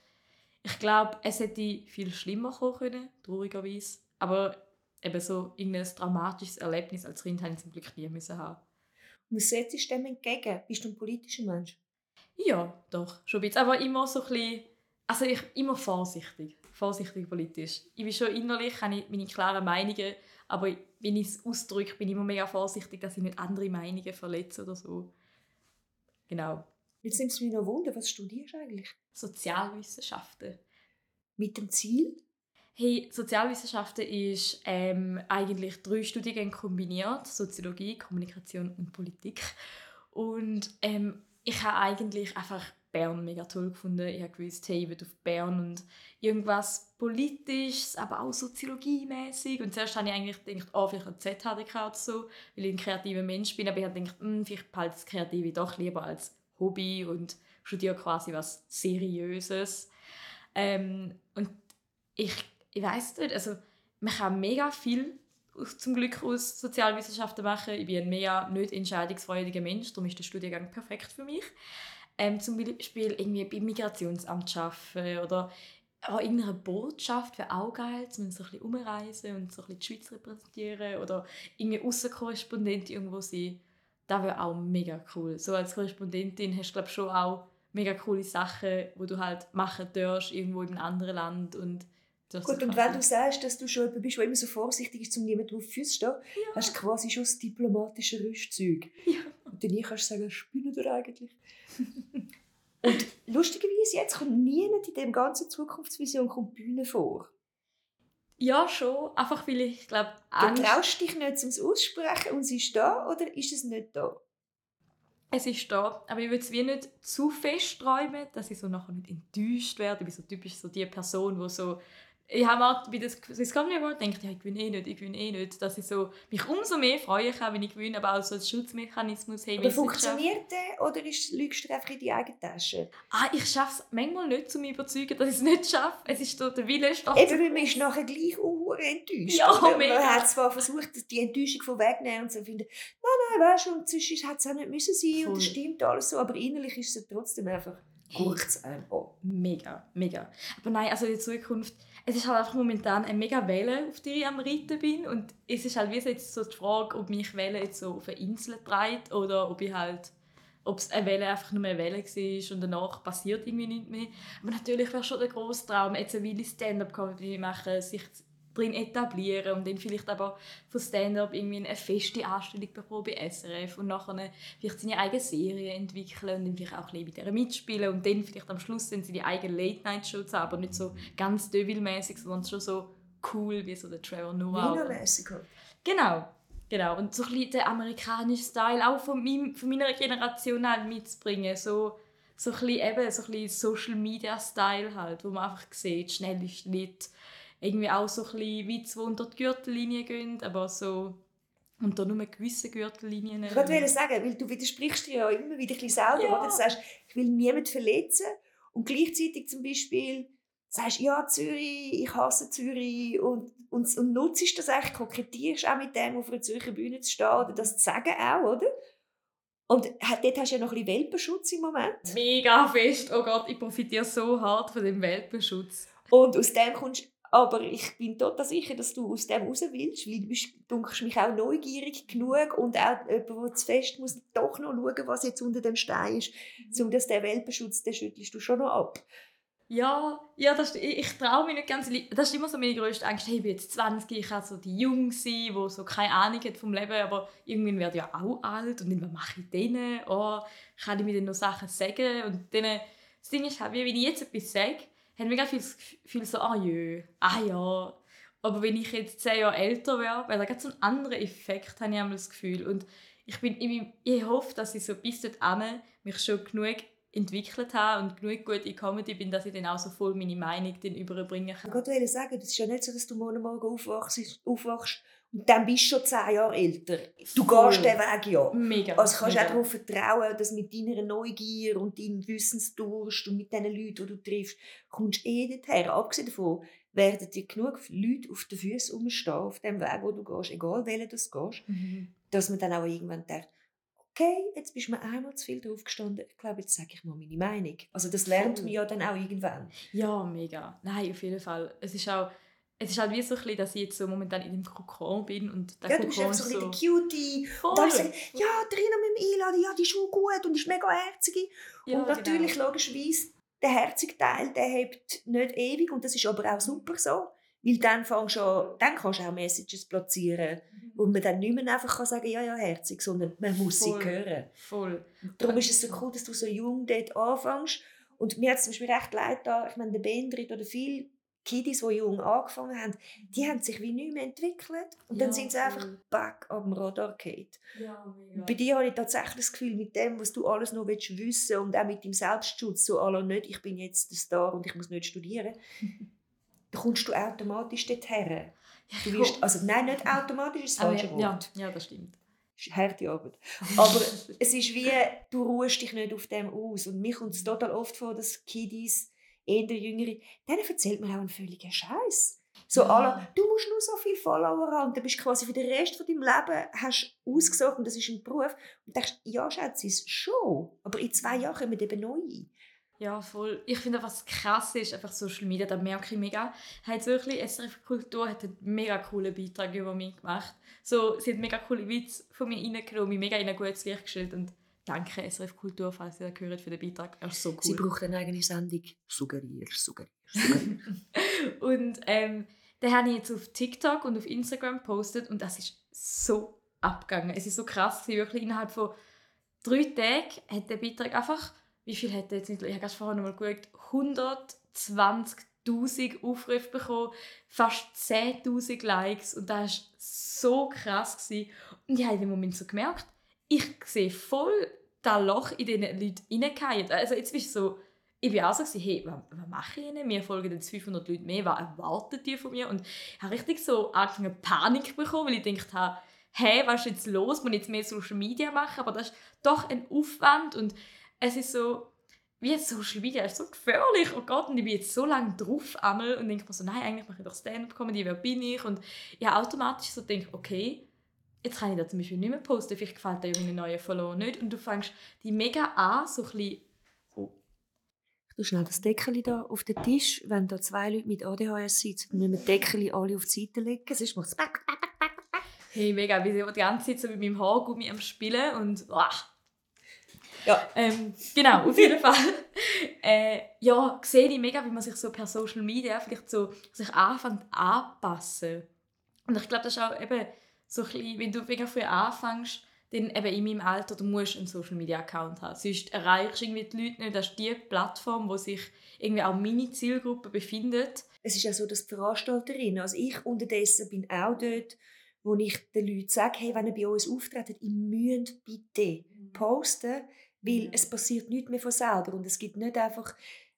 ich glaube, es hätte viel schlimmer kommen können, traurigerweise. Aber eben so irgendein dramatisches Erlebnis als Kind haben zum Glück nie müssen haben. Und was setzt dem entgegen? Bist du ein politischer Mensch? Ja, doch, schon ein bisschen. Aber immer so ein bisschen, also ich, immer vorsichtig vorsichtig politisch. Ich bin schon innerlich, habe ich meine klaren Meinungen, aber wenn ich es ausdrücke, bin ich immer mega vorsichtig, dass ich nicht andere Meinungen verletze oder so. Genau. Jetzt nimmt es mich noch Wunder, was studierst du eigentlich? Sozialwissenschaften. Mit dem Ziel? Hey, Sozialwissenschaften ist ähm, eigentlich drei Studiengänge kombiniert: Soziologie, Kommunikation und Politik. Und ähm, ich habe eigentlich einfach Bern mega toll gefunden. Ich habe gewusst, hey, ich will auf Bern und irgendwas Politisches, aber auch soziologiemäßig. Und zuerst habe ich eigentlich gedacht, oh, vielleicht ein ZHDK oder so, weil ich ein kreativer Mensch bin. Aber ich habe gedacht, hm, vielleicht behalte das Kreative doch lieber als Hobby und studiere quasi was Seriöses. Ähm, und ich, ich weiß nicht, also man kann mega viel zum Glück aus Sozialwissenschaften machen. Ich bin ein mega nicht entscheidungsfreudiger Mensch, darum ist der Studiengang perfekt für mich. Ähm, zum Beispiel irgendwie beim Migrationsamt arbeiten oder auch irgendeine Botschaft wäre auch geil, um so ein bisschen umreisen und so ein bisschen die Schweiz repräsentieren oder irgendwie Außenkorrespondent irgendwo sein. Das wäre auch mega cool. So als Korrespondentin hast du glaube schon auch mega coole Sachen, wo du halt machen darfst, irgendwo in einem anderen Land und Gut, und wenn du sagst, dass du schon jemand bist, der immer so vorsichtig ist, um niemanden auf die Füße zu stehen, ja. hast du quasi schon das diplomatische Rüstzeug. Ja. Und dann kannst du sagen, spinnen wir eigentlich. und lustigerweise, jetzt kommt niemand in dem ganzen Zukunftsvision kommt Bühne vor. Ja, schon. Einfach weil ich glaube... Du traust dich nicht zum Aussprechen und sie ist da oder ist es nicht da? Es ist da, aber ich will es wie nicht zu fest träumen, dass ich so nachher nicht enttäuscht werde. Ich bin so typisch so die Person, die so ich habe auch bei das Discovery Award gedacht, ja, ich gewinne eh nicht, ich gewinne eh nicht, dass ich so mich umso mehr freuen kann, wenn ich gewinne, aber auch so als Schutzmechanismus. Hey, aber funktioniert der oder ist, lügst du einfach in die eigene Tasche? Ah, ich schaffe es manchmal nicht, um mich überzeugen, dass ich es nicht schaffe. Es ist so der Wille stark. Eben, weil man ist nachher gleich auch enttäuscht. Ja, oder? Man hat zwar versucht, die Enttäuschung von wegzunehmen und zu finden, nein, nein, weißt du, und sonst hätte es auch nicht müssen sein Voll. und das stimmt alles so, aber innerlich ist es trotzdem einfach, es einem an. Mega, mega. Aber nein, also in Zukunft es ist halt einfach momentan eine mega Welle, auf die ich am Reiten bin. Und es ist halt wie jetzt so die Frage, ob mich Welle jetzt so auf eine Insel treibt oder ob ich halt ob es eine Welle einfach nur eine Welle war und danach passiert irgendwie nichts mehr. Aber natürlich wäre schon der grosse Traum, jetzt eine Weile Stand-up-Comedy machen, sich drin etablieren und dann vielleicht aber von Stand-up irgendwie eine feste Anstellung bekommen bei SRF und nachher vielleicht seine eigene Serie entwickeln und dann vielleicht auch ein bisschen mit der mitspielen und dann vielleicht am Schluss dann seine eigene Late-Night-Show zu haben, aber nicht so ganz Deville-mäßig, sondern schon so cool wie so der Trevor Noah. Wiener-mäßig Genau. Genau, und so ein bisschen den amerikanischen Style auch von, meinem, von meiner Generation halt mitzubringen. So, so ein bisschen eben, so ein bisschen Social Media Style halt, wo man einfach sieht, schnell ist nicht irgendwie auch so ein bisschen Witze, die unter die Gürtellinie gehen, aber so unter nur gewissen Gürtellinien. Ich wollte sagen, weil du widersprichst dir ja immer wieder ein bisschen selber, ja. oder? Du sagst, ich will niemanden verletzen und gleichzeitig zum Beispiel sagst, ja, Zürich, ich hasse Zürich und, und, und nutzt das eigentlich, kokettierst auch mit dem, auf einer Zürcher Bühne zu stehen oder das zu sagen auch, oder? Und dort hast du ja noch ein bisschen Welpenschutz im Moment. Mega fest. Oh Gott, ich profitiere so hart von dem Welpenschutz. Und aus dem kommst aber ich bin total sicher, dass du aus dem raus willst, weil du bist, dunkst mich auch neugierig genug und auch jemand, der zu fest muss doch noch schauen, was jetzt unter dem Stein ist, um dass der Welpenschutz, den schüttelst du schon noch ab. Ja, ja das, ich, ich traue mich nicht ganz. Das ist immer so meine größte Angst. Hey, ich bin jetzt 20, ich kann so die Jung sein, die so keine Ahnung hat vom Leben, aber irgendwann werde ich ja auch alt und dann, was mache ich denen? Oh, kann ich mir dann noch Sachen sagen? Und dann, das Ding ist halt, wie wenn ich jetzt etwas sage, haben mega viel Gefühl so, ah jö, ah ja. Aber wenn ich jetzt zehn Jahre älter wäre, wäre das so ein anderer Effekt, habe ich einmal das Gefühl. Und ich, bin, ich, ich hoffe, dass ich so bis dorthin mich schon genug entwickelt habe und genug gut in Comedy bin, dass ich dann auch so voll meine Meinung überbringen kann. Ich wollte sagen, das ist ja nicht so, dass du morgen Morgen aufwachst, aufwachst und dann bist du schon zehn Jahre älter. Du Voll. gehst den Weg ja. Mega. Also kannst du auch darauf vertrauen, dass mit deiner Neugier und deinem Wissensdurst und mit den Leuten, die du triffst, kommst du eh dorthin. Abgesehen davon werden dir genug Leute auf den Füßen rumstehen, auf dem Weg, wo du gehst, egal welchen du gehst, mhm. dass man dann auch irgendwann denkt, okay, jetzt bist du mir einmal zu viel drauf gestanden, ich glaube, jetzt sage ich mal meine Meinung. Also das lernt man ja dann auch irgendwann. Ja, mega. Nein, auf jeden Fall. Es ist auch es ist halt wie so ein bisschen, dass ich jetzt so momentan in dem Kokon bin und der ja, du bist einfach so ein bisschen der Cutie Voll. und dann sagen, ja, Trina mit dem Einladen, ja, die ist schon gut und ist mega herzig ja, und natürlich genau. logischerweise der herzige Teil, der hebt nicht ewig und das ist aber auch super so, Weil dann, fängst an, dann kannst du auch Messages platzieren, wo man dann nicht mehr einfach kann sagen ja, ja, herzig, sondern man muss Voll. sie hören. Voll. Darum ist es so cool, dass du so jung dort anfängst. Und mir hat es zum Beispiel recht leid da, ich meine, der Bendrit oder viele Kiddies, die jung angefangen haben, die haben sich wie nicht mehr entwickelt. Und dann Ja, sind sie einfach voll. back am Radar gefallen. Ja, mega. Bei dir habe ich tatsächlich das Gefühl, mit dem, was du alles noch willst wissen und auch mit dem Selbstschutz, so aller nicht, ich bin jetzt der Star und ich muss nicht studieren, kommst du automatisch dorthin. Du wirst, also nein, nicht automatisch ist das falsche ja, Wort. ja, ja, das stimmt. Das ist harte Arbeit. Aber es ist wie, du ruhst dich nicht auf dem aus. Und mir kommt es total oft vor, dass Kiddies, eher Jüngere, denen erzählt man auch einen völligen Scheiß. So Ja. alle, du musst nur so viele Follower haben, und dann bist du quasi für den Rest von deinem Leben hast ausgesucht und das ist ein Beruf. Und denkst, ja, Schätze, ist schon. Aber in zwei Jahren kommen eben neue. Ja, voll. Ich finde, was krass ist, einfach Social Media, da merke ich mega, hat wirklich, SRF Kultur hat einen mega coolen Beitrag über mich gemacht. So, sie hat mega coole Witze von mir reingenommen, mich mega in ein gutes Licht gestellt und danke SRF Kultur, falls ihr das hört, für den Beitrag. Er ist so cool. Sie braucht eine eigene Sendung. Suggerier, suggerier, suggerier. Und ähm, den habe ich jetzt auf TikTok und auf Instagram gepostet und das ist so abgegangen. Es ist so krass, wirklich innerhalb von drei Tagen hat der Beitrag einfach, wie viel hat er jetzt nicht, ich habe gerade vorher noch mal geguckt, 120'000 Aufrufe bekommen, fast 10'000 Likes und das war so krass. Gewesen. Und ich habe in dem Moment so gemerkt, ich sehe voll das Loch in diesen Leuten reingefallen. Also jetzt bist du so, ich bin auch so, hey, was, was mache ich ihnen? Mir folgen jetzt 500 Leute mehr, was erwarten die von mir? Und ich habe richtig so angefangen Panik bekommen, weil ich gedacht habe, hey, was ist jetzt los? Muss ich jetzt mehr Social Media machen? Aber das ist doch ein Aufwand und es ist so, wie Social Media ist so gefährlich. Oh Gott, und ich bin jetzt so lange drauf einmal und denke mir so, nein, eigentlich mache ich doch Stand-up-Comedy, wer bin ich? Und ich habe automatisch so denke, okay, jetzt kann ich da zum Beispiel nicht mehr posten, vielleicht gefällt dir ja meine neuen Follower nicht. Und du fängst die mega an, so ein bisschen Du schnell das Deckel da auf den Tisch, wenn da zwei Leute mit ADHS sitzen, dann müssen wir die Deckel alle auf die Seite legen, sonst macht es Hey, mega, wie ich die ganze Zeit so mit meinem Haargummi am Spielen und ah. Ja. Ähm, genau, auf jeden Fall. äh, ja, sehe ich mega, wie man sich so per Social Media vielleicht so sich anfängt anpassen. Und ich glaube, das ist auch eben so ein bisschen, wenn du mega früh anfängst, dann eben in meinem Alter, du musst einen Social Media Account haben. Sonst erreichst du irgendwie die Leute nicht. Das ist die Plattform, wo sich irgendwie auch meine Zielgruppe befindet. Es ist ja so, dass die Veranstalterinnen, also ich unterdessen bin auch dort, wo ich den Leuten sage, hey, wenn ihr bei uns auftretet, ihr müsst bitte posten, weil Ja. es passiert nichts mehr von selber und es gibt nicht einfach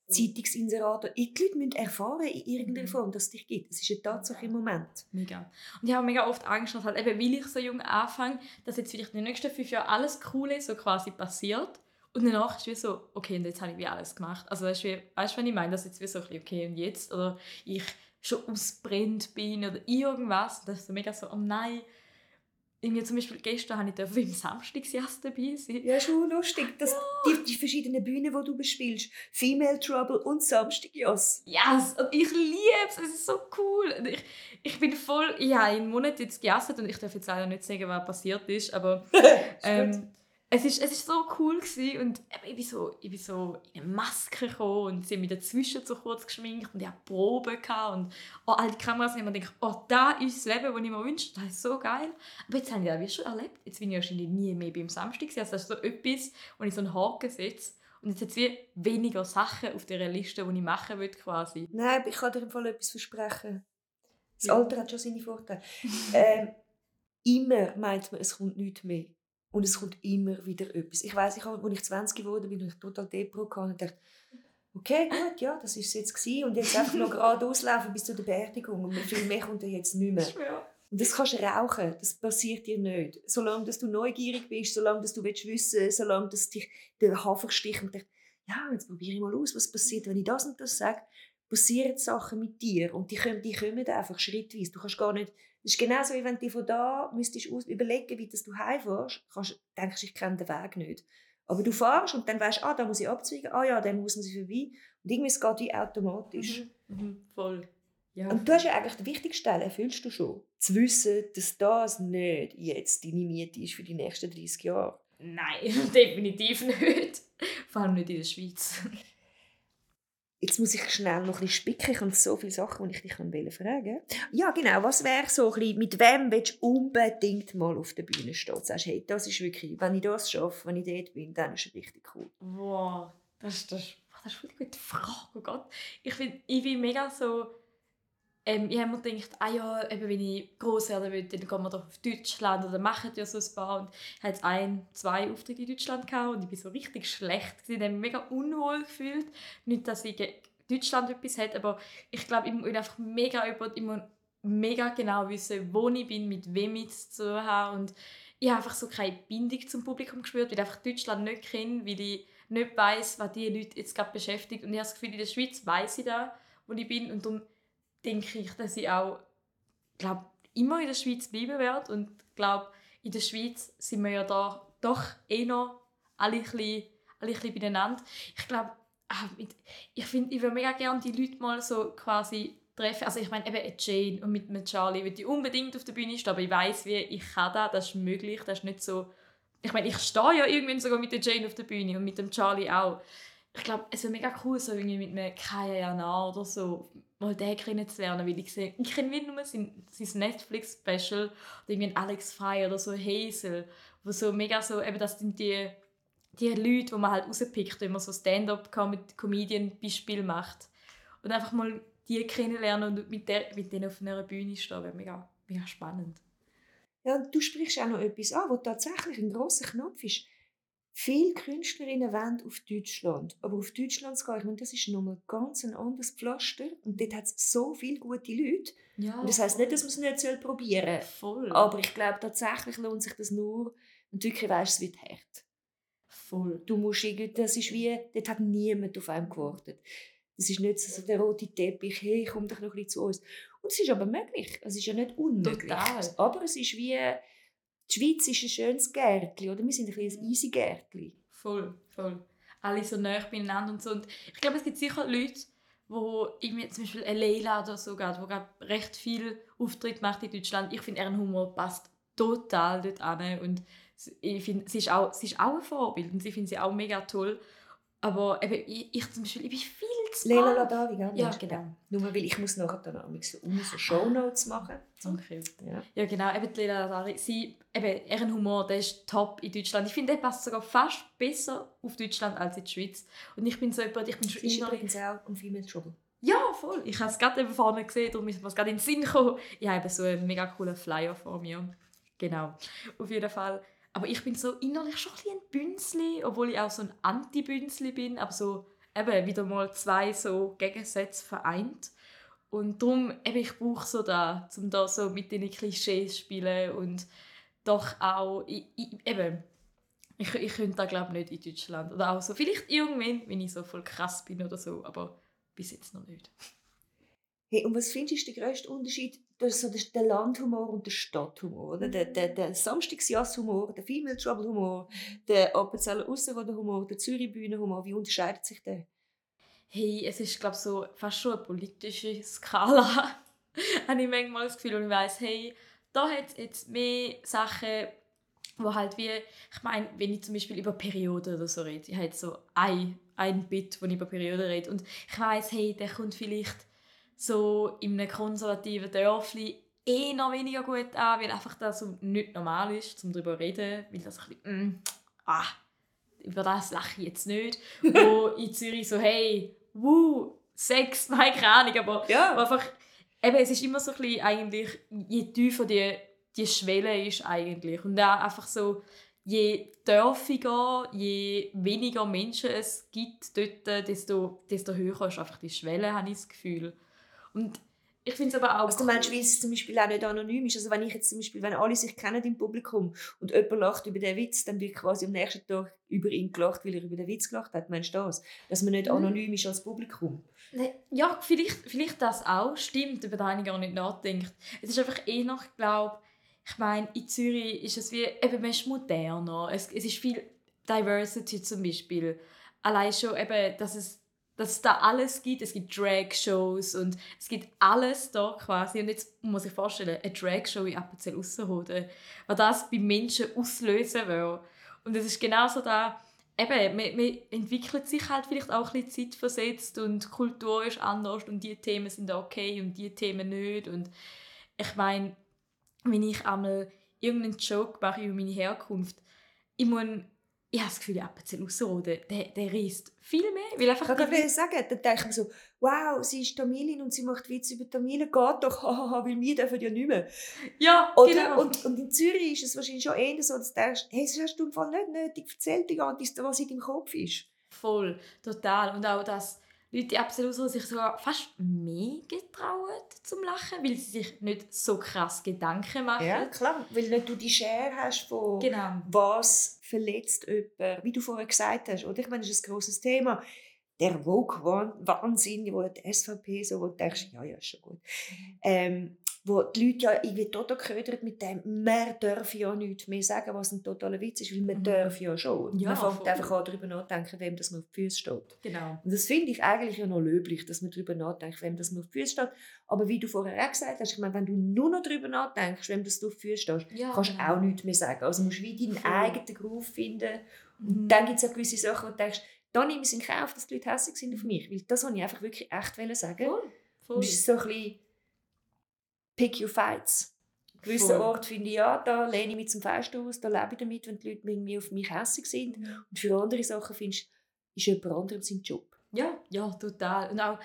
Zeitungsinserate. Die Leute müssen erfahren in irgendeiner Mhm. Form, dass es dich gibt. Es ist eine Tatsache im Moment. Mega. Und ich habe mega oft Angst, dass halt eben, weil ich so jung anfange, dass jetzt vielleicht in den nächsten fünf Jahren alles Coole so quasi passiert. Und danach ist es wie so, okay, und jetzt habe ich wie alles gemacht. Also weißt du, wie- weißt, was ich meine? Dass jetzt wie so ein bisschen, okay, und jetzt? Oder ich schon ausbrennt bin oder irgendwas. Das ist so mega so, oh nein. Irgendwie zum Beispiel gestern habe ich dürfen im Samstagsjass dabei sein. Ja, schon lustig. Das, die, die verschiedenen Bühnen, die du bespielst. Female Trouble und Samstagjas. Yes, und ich liebe es, es ist so cool. Und ich, ich bin voll, ich habe einen Monat jetzt gejasset und ich darf jetzt leider nicht sagen, was passiert ist, aber ähm, es ist, es ist so cool gewesen und ich bin so, ich bin so in eine Maske gekommen und sie haben mich dazwischen so kurz geschminkt und ich hatte Proben gehabt und oh, all die Kameras und ich denke, oh, da ist das Leben, das ich mir wünsche, das ist so geil. Aber jetzt habe ich das wie schon erlebt, jetzt bin ich wahrscheinlich nie mehr beim Samstag gewesen. also das ist so etwas, wo ich so einen Haken setze und jetzt hat es wie weniger Sachen auf dieser Liste, die ich machen will quasi. Nein, ich kann dir im Fall etwas versprechen. Das. Alter hat schon seine Vorteile. ähm, immer meint man, es kommt nichts mehr. Und es kommt immer wieder etwas. Ich weiß, ich habe, als ich 20 geworden bin, ich total Depro und dachte, okay, gut, ja, das war es jetzt gewesen. Und jetzt einfach noch geradeaus laufen bis zur Beerdigung. Und viel mehr kommt ja jetzt nicht mehr. Ja. Und das kannst du rauchen, das passiert dir nicht. Solange dass du neugierig bist, solange dass du willst wissen solange dass dich der Hafer sticht und denkst, ja, jetzt probiere ich mal aus, was passiert, wenn ich das und das sage, passieren Sachen mit dir und die kommen, die kommen einfach schrittweise. Du kannst gar nicht, das ist genauso wie wenn du von da müsstest aus, überlegen, wie dass du heimfährst, kannst, denkst ich kenne den Weg nicht. Aber du fährst und dann weißt, ah, da muss ich abzweigen, ah ja, dann muss sie vorbei. Und irgendwie es geht wie automatisch. Mhm. Mhm. Voll. Ja. Und du hast ja eigentlich den wichtigsten Teil erfüllst du schon. Zu wissen, dass das nicht jetzt deine Miete ist für die nächsten 30 Jahre. Nein, definitiv nicht. Vor allem nicht in der Schweiz. Jetzt muss ich schnell noch ein bisschen spicken. Ich habe so viele Sachen, die ich dich fragen fragen Ja, genau. Was wäre so ein bisschen, mit wem willst du unbedingt mal auf der Bühne stehen? Sagst, hey, das ist wirklich, wenn ich das schaffe, wenn ich dort bin, dann ist es richtig cool. Wow, das, das, das ist eine gute Frage. Oh Gott. Ich bin, ich bin mega so... Ähm, ich habe mir gedacht, ah ja, eben, wenn ich groß werden will, dann gehen wir doch auf Deutschland oder machen ja so ein paar. Und ich hatte ein, zwei Auftritte in Deutschland gehabt und ich bin so richtig schlecht. Ich habe mich mega unwohl gefühlt. Nicht, dass ich gegen Deutschland etwas hätte, aber ich glaube, ich muss einfach mega über, ich muss mega genau wissen, wo ich bin, mit wem ich zu tun habe. Und ich habe einfach so keine Bindung zum Publikum gespürt, weil ich einfach Deutschland nicht kenne, weil ich nicht weiß, was die Leute jetzt gerade beschäftigt. Und ich habe das Gefühl, in der Schweiz weiß ich da, wo ich bin. Und darum denke ich, dass ich auch glaub, immer in der Schweiz bleiben werde. Und glaube, in der Schweiz sind wir ja da doch eh noch alle ein bisschen, alle ein bisschen beieinander. Ich glaube, ah, ich ich würde mega gerne die Leute mal so quasi treffen. Also ich meine, eben Jane und mit, mit Charlie würde ich unbedingt auf der Bühne stehen, aber ich weiß wie, ich kann das, das ist möglich, das ist nicht so... Ich meine, ich stehe ja irgendwann sogar mit der Jane auf der Bühne und mit dem Charlie auch. Ich glaube, es wäre mega cool, so irgendwie mit einem Kaya Jana oder so, mal den kennenzulernen, weil ich sehe, ich kenne nur sein, sein Netflix-Special irgendwie Alex Frey oder so Hazel, wo so mega so, eben das sind die, die Leute, die man halt rauspickt, wenn man so Stand-up-Comedian-Beispiel macht und einfach mal die kennenlernen und mit, der, mit denen auf einer Bühne stehen, wäre mega, mega spannend. Ja, du sprichst auch noch etwas an, was tatsächlich ein großer Knopf ist Viele Künstlerinnen wollen auf Deutschland, aber auf Deutschland zu gehen, ich meine, das ist nochmal ganz ein anderes Pflaster und dort hat es so viele gute Leute. Ja, und das heisst nicht, dass man es nicht probieren soll. Aber ich glaube, tatsächlich lohnt sich das nur, wenn du wirklich weißt, es wird hart. Voll. Du musst irgendwie, das ist wie, dort hat niemand auf einem gewartet. Das ist nicht so der rote Teppich, hey, komm doch noch ein bisschen zu uns. Und es ist aber möglich. Es ist ja nicht unmöglich. Total. Aber es ist wie, die Schweiz ist ein schönes Gärtchen, oder? Wir sind ein, ein easy Gärtchen. Voll, voll. Alle so nah beieinander und so. Und ich glaube, es gibt sicher Leute, wo irgendwie zum Beispiel eine Leila oder so geht, die recht viel Auftritt macht in Deutschland. Ich finde, ihren Humor passt total dort an und ich finde, sie ist auch, sie ist auch ein Vorbild und sie finde sie auch mega toll. Aber eben, ich, ich zum Beispiel, ich bin viel zu Leila Ladavi, gell? Ja, genau. Nur weil ich muss nachher dann um so Shownotes machen. Okay. Ja. ja, genau. Eben Leila Ladavi, sie, eben, ihren Humor, der ist top in Deutschland. Ich finde, der passt sogar fast besser auf Deutschland als in die Schweiz. Und ich bin so jemand, ich bin schon ist übrigens auch viel mit Trouble. Ja, voll. Ich habe es gerade eben vorne gesehen, ist mir gerade in den Sinn gekommen. Ich habe so einen mega coolen Flyer vor mir. Genau. Auf jeden Fall aber ich bin so innerlich schon ein, ein Bünzli, obwohl ich auch so ein Anti-Bünzli bin, aber so eben wieder mal zwei so Gegensätze vereint. Und darum, eben, ich brauche so da, um da so mit den Klischees zu spielen und doch auch, ich, ich, eben, ich, ich könnte da glaube nicht in Deutschland. Oder auch so, vielleicht irgendwann, wenn ich so voll krass bin oder so, aber bis jetzt noch nicht. Hey, und was findest du der grösste Unterschied das so der Landhumor und der Stadthumor. Oder? Der, der, der Samstagsjass-Humor, der Female Trouble-Humor, der Appenzeller Ausserrhoden-Humor, der Zürich-Bühnen-Humor. Wie unterscheidet sich der? Hey, es ist glaube so fast schon eine politische Skala. habe ich manchmal das Gefühl und ich weiss, hey, da hat es jetzt mehr Sachen, wo halt wie, ich meine, wenn ich zum Beispiel über Perioden oder so rede, ich habe so ein, ein Bit, wo ich über Perioden rede und ich weiss, hey, der kommt vielleicht so in einem konservativen Dörfli eh noch weniger gut an, weil einfach das so nicht normal ist, um darüber zu reden, weil das ein bisschen, mm, ah, über das lache ich jetzt nicht. Wo in Zürich so, hey, wuh, Sex, nein, keine Ahnung, aber ja. einfach, eben, es ist immer so ein bisschen eigentlich, je tiefer die, die Schwelle ist eigentlich und auch einfach so, je dörfiger, je weniger Menschen es gibt dort, desto, desto höher ist einfach die Schwelle, habe ich das Gefühl. Und ich finde es aber auch also, du meinst, weil es zum Beispiel auch nicht anonym ist. Also wenn ich jetzt zum Beispiel, wenn alle sich kennen im Publikum und jemand lacht über den Witz, dann wird quasi am nächsten Tag über ihn gelacht, weil er über den Witz gelacht hat. Meinst du das? Dass man nicht anonym ist als Publikum? Ja, vielleicht, vielleicht das auch. Stimmt, über das ich gar nicht nachdenkt. Es ist einfach eh noch, glaube ich, meine, in Zürich ist es wie, eben, man ist moderner. Es, es ist viel Diversity zum Beispiel. Allein schon eben, dass es dass es da alles gibt. Es gibt Drag-Shows und es gibt alles da quasi. Und jetzt muss ich vorstellen, eine Drag-Show in Appenzell Ausserrhoden, was das bei Menschen auslösen will. Und es ist genauso da, eben, man, man entwickelt sich halt vielleicht auch ein bisschen zeitversetzt und Kultur ist anders und die Themen sind okay und die Themen nicht und ich meine, wenn ich einmal irgendeinen Joke mache über meine Herkunft, ich muss ich habe das Gefühl, Appenzell Ausserrhoden, der, der reist viel mehr. Weil einfach ich kann sagen, dann denke ich mir so, wow, sie ist Tamilin und sie macht Witze über Tamilen, geht doch, hahaha, weil wir dürfen ja nicht mehr. Ja, Oder, genau. und, und in Zürich ist es wahrscheinlich schon eher so, dass du denkst, hey, das hast du im Fall nicht nötig, erzähl dir was in deinem Kopf ist. Voll, total. Und auch, dass Leute absolut so sich sogar fast mehr getrauen zum Lachen, weil sie sich nicht so krass Gedanken machen. Ja, klar, weil nicht du die Schere hast von Genau. was verletzt jemand, wie du vorher gesagt hast. Oder ich meine, das ist ein grosses Thema. Der Vogue-Wahnsinn, wo die SVP so, wo du denkst, ja, ja, ist schon gut. Ähm, wo die Leute ja irgendwie total geködert mit dem, man darf ja nichts mehr sagen, was ein totaler Witz ist, weil man Mhm. darf ja schon. Ja, man fängt voll. einfach an, darüber nachdenken, wem das man auf die Füße steht. Genau. Und das finde ich eigentlich ja noch löblich, dass man darüber nachdenkt, wem das man auf die Füße steht. Aber wie du vorher auch gesagt hast, ich meine, wenn du nur noch darüber nachdenkst, wem das du auf die Füße stehst, Ja, kannst du genau. auch nichts mehr sagen. Also musst du wie deinen Voll. eigenen Groove finden. Und Mhm. dann gibt es auch gewisse Sachen, wo du denkst, da nehme ich es in Kauf, dass die Leute hässlich sind auf mich. Weil das wollte ich einfach wirklich echt sagen. Voll. Voll. Und es ist so ein bisschen pick your fights. Gewissen Voll. Orten finde ich, ja, da lehne ich mich zum Fest aus, da lebe ich damit, wenn die Leute irgendwie auf mich hässlich sind. Und für andere Sachen findest du, ist jemand anderem sein Job. Ja, ja, total. Und auch,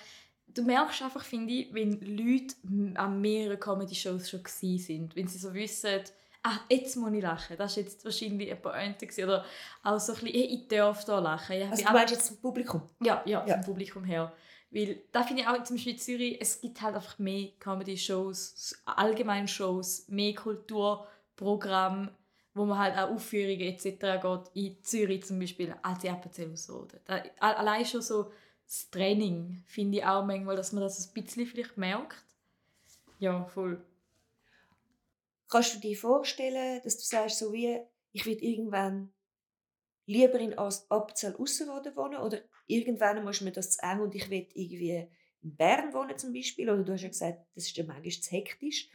du merkst einfach, finde ich, wenn Leute an mehreren Comedy-Shows schon sind, wenn sie so wissen, ah, jetzt muss ich lachen, das war jetzt wahrscheinlich eine Pointe oder auch so ein bisschen, ich darf da lachen. Ich Also du meinst jetzt das Publikum? ja, ja, Ja. vom Publikum her. Weil da finde ich auch zum Beispiel in Zürich, es gibt halt einfach mehr Comedy-Shows, allgemein Shows, mehr Kulturprogramm, wo man halt auch Aufführungen etc. geht, in Zürich zum Beispiel, als in Appenzell Ausserrhoden. Da- a- Allein schon so das Training finde ich auch manchmal, dass man das ein bisschen vielleicht merkt. Ja, voll. Kannst du dir vorstellen, dass du sagst, so wie, ich will irgendwann lieber in Appenzell Ausserrhoden wohnen oder irgendwann muss mir das zu eng und ich will irgendwie in Bern wohnen zum Beispiel oder du hast ja gesagt, das ist ja manchmal zu hektisch.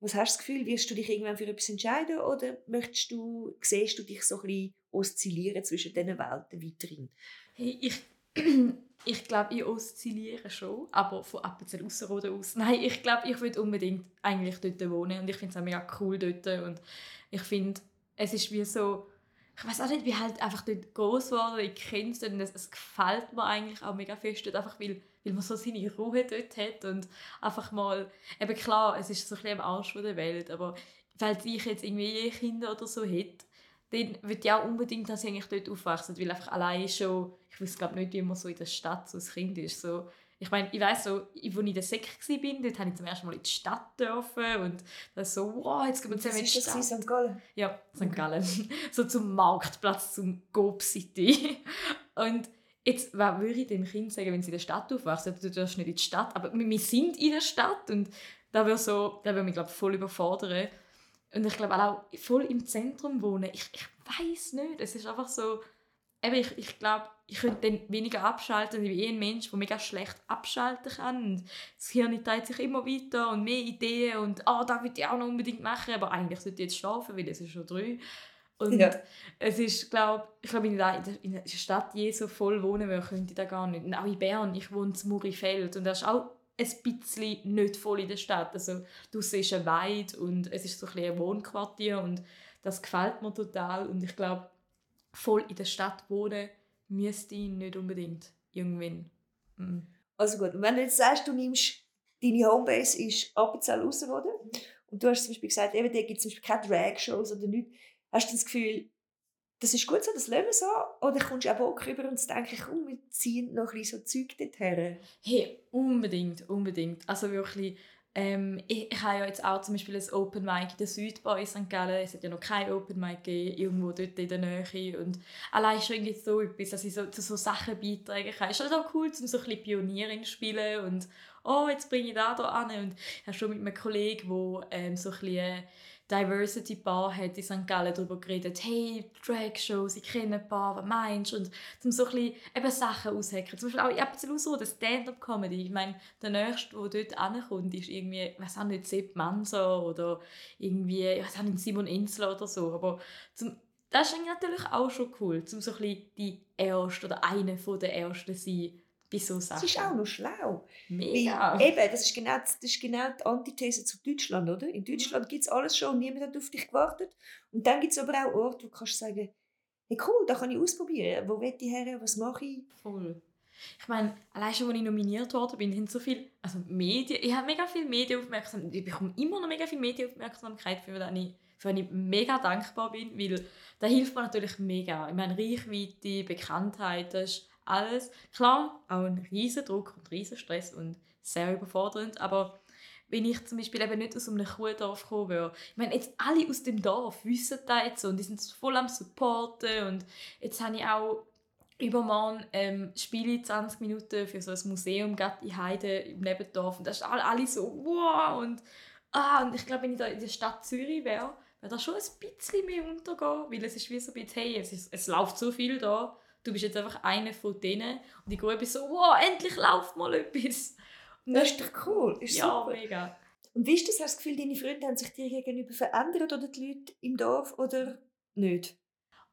Was hast du das Gefühl, wirst du dich irgendwann für etwas entscheiden oder möchtest du, siehst du dich so ein bisschen oszillieren zwischen diesen Welten weiterhin? Hey, ich ich glaube, ich oszilliere schon, aber von Appenzell Ausserrhoden aus. Nein, ich glaube, ich würde unbedingt eigentlich dort wohnen und ich finde es auch mega cool dort und ich finde, es ist wie so, ich weiß auch nicht, wie halt einfach dort groß geworden, ich kenne es und es, gefällt mir eigentlich auch mega fest dort, einfach weil, weil man so seine Ruhe dort hat und einfach mal, eben klar, es ist so ein bisschen am Arsch von der Welt, aber falls ich jetzt irgendwie Kinder oder so hätte, dann würde ich auch unbedingt, dass sie eigentlich dort aufwachsen, weil einfach allein schon, ich weiß glaube nicht, wie man so in der Stadt so ein Kind ist, so, ich meine, ich weiß so, als ich in der Sek war, dort habe ich zum ersten Mal in die Stadt dürfen und das so, wow, jetzt gehen wir zusammen in die Stadt. in St. Gallen? Ja, St. Gallen. so zum Marktplatz, zum Gob City. Und jetzt, was würde ich dem Kind sagen, wenn sie in der Stadt aufwachsen? Du darfst nicht in die Stadt, aber wir wir sind in der Stadt und da würde so, da würde mich glaube voll überfordern. Und ich glaube auch voll im Zentrum wohnen. Ich, ich weiß nicht. Es ist einfach so. Eben, ich, ich glaube, ich könnte dann weniger abschalten. Ich bin eh ein Mensch, der mega schlecht abschalten kann. Und das Hirn dreht sich immer weiter und mehr Ideen und «Ah, das will ich auch noch unbedingt machen», aber eigentlich sollte ich jetzt schlafen, weil es ist schon drei. Und Ja. es ist, glaube ich, glaube, da in der, in der Stadt je so voll wohnen würde, könnte ich das gar nicht. Und auch in Bern, ich wohne in Murifeld und das ist auch ein bisschen nicht voll in der Stadt. Also ist ein Weid und es ist so ein, ein Wohnquartier und das gefällt mir total und ich glaube, voll in der Stadt wohnen müsste ich nicht unbedingt irgendwann. Mm. Also gut, und wenn du jetzt sagst, du nimmst, deine Homebase ist Appenzell Ausserrhoden und du hast zum Beispiel gesagt, eben, da gibt es zum Beispiel keine Drag-Shows oder nichts, hast du das Gefühl, das ist gut so, das lassen wir so? Oder kommst du auch Bock rüber und denkst, komm, wir ziehen noch ein bisschen so Zeug dorthin? Hey, unbedingt, unbedingt. Also wirklich, ähm, ich, ich habe ja jetzt auch zum Beispiel ein Open Mic in der Südbar in St. Gallen. Es hat ja noch kein Open Mic gegeben, irgendwo dort in der Nähe. Und allein schon irgendwie so etwas, dass ich so, zu so Sachen beitragen kann. ist halt auch cool, um so ein bisschen Pionierin zu spielen und «Oh, jetzt bringe ich da da an». Und ich habe schon mit einem Kollegen, der ähm, so ein bisschen Diversity Bar hat in St. Gallen darüber geredet, hey, Drag-Shows, ich kenne ein paar, was meinst du? Und um so ein bisschen eben Sachen aushacken. Zum Beispiel auch, jetzt so, das Stand-Up-Comedy. Ich meine, der Nächste, der dort ankommt, ist irgendwie, weiß auch nicht, Sepp Manser oder irgendwie, ich weiß auch nicht, Simon Insler oder so. Aber zum, das ist natürlich auch schon cool, um so ein bisschen die Erste oder eine von der Ersten sein bei so Sachen. Das ist auch noch schlau. Mega. Weil, eben, das ist, genau, das ist genau die Antithese zu Deutschland, oder? In Deutschland gibt es alles schon und niemand hat auf dich gewartet. Und dann gibt es aber auch Orte, wo du kannst sagen, hey cool, da kann ich ausprobieren. Wo will ich her, was mache ich? Voll. Ich meine, allein schon, als ich nominiert worden bin, haben so viel, also Medien, ich habe mega viel Medienaufmerksamkeit, ich bekomme immer noch mega viel Medienaufmerksamkeit, für das ich, für das ich mega dankbar bin, weil da hilft mir natürlich mega. Ich meine, Reichweite, Bekanntheit, das ist alles. Klar, auch ein riesen Druck und riesen Stress und sehr überfordernd, aber wenn ich zum Beispiel eben nicht aus einem Kuhdorf gekommen wäre. Ich meine, jetzt alle aus dem Dorf wissen das jetzt und die sind voll am Supporten und jetzt habe ich auch übermorgen ähm, spiele 20 Minuten für so ein Museum in Heide im Nebendorf und das ist alle so wow und ah und ich glaube, wenn ich da in der Stadt Zürich wäre, wäre das schon ein bisschen mehr untergehen, weil es ist wie so ein bisschen, hey, es, ist, es läuft so viel da, du bist jetzt einfach einer von denen und ich gehe so, wow, endlich läuft mal etwas. Und das ist doch cool, ist ja, super. mega. Und wie ist das, hast du das Gefühl, deine Freunde haben sich dir gegenüber verändert oder die Leute im Dorf oder nicht?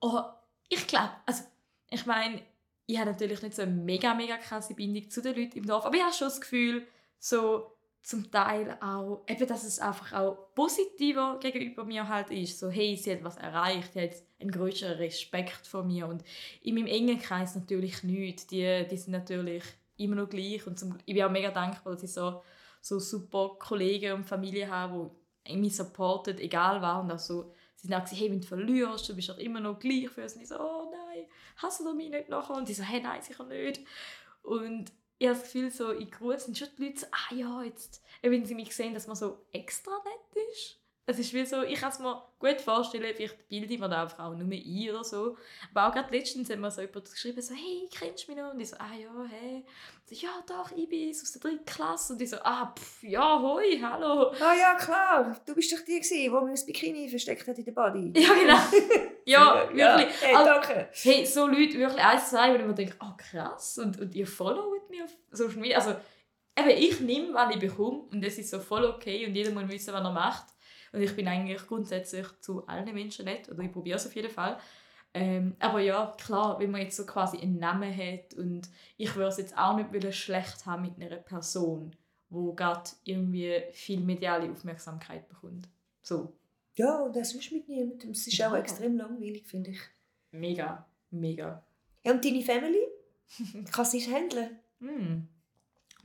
Oh, ich glaube, also ich meine, ich habe natürlich nicht so eine mega, mega krasse Bindung zu den Leuten im Dorf, aber ich habe schon das Gefühl, so zum Teil auch, eben, dass es einfach auch positiver gegenüber mir halt ist. So, hey, sie hat was erreicht, sie hat einen größeren Respekt vor mir. Und in meinem engen Kreis natürlich nicht. Die, die sind natürlich immer noch gleich. Und zum, ich bin auch mega dankbar, dass ich so, so super Kollegen und Familie habe, die mich supporten, egal was. Und auch so, sie haben auch gesagt, hey, wenn du verlierst, du bist doch immer noch gleich für uns. Und ich so, oh nein, hast du mich nicht nachher? Und die so, hey, nein, sicher nicht. Und ich habe das Gefühl, so in Gruppe sind schon die Leute so, ah ja, jetzt, wenn sie mich sehen, dass man so extra nett ist. Es ist wie so, ich kann es mir gut vorstellen, vielleicht bilde ich mir da einfach auch nur ein oder so. Aber auch gerade letztens haben wir so jemand geschrieben, so, hey, kennst du mich noch? Und ich so, ah ja, hey. So, ja, doch, ich bin aus der dritten Klasse. Und ich so, ah, pff, ja, hoi, hallo. Ah ja, klar, du bist doch die, gewesen, die mir das Bikini versteckt hat in der Body. Ja, genau. ja, wirklich. Ja, hey, Also, danke. hey, so Leute, wirklich eins, zwei, wo ich mir denke, oh krass, und, und ihr followt mich auf Social Media. Also, eben, ich nehme, was ich bekomme, und das ist so voll okay, und jeder muss wissen, was er macht. Und ich bin eigentlich grundsätzlich zu allen Menschen nett, oder ich probiere es auf jeden Fall. Ähm, aber ja, klar, wenn man jetzt so quasi einen Namen hat und ich würde es jetzt auch nicht schlecht haben mit einer Person, wo gerade irgendwie viel mediale Aufmerksamkeit bekommt. So, Ja, und das ist mit niemandem. Es ist auch Ja. extrem langweilig, finde ich. mega, mega. Ja, und deine Family? Kannst du es handeln? Hm.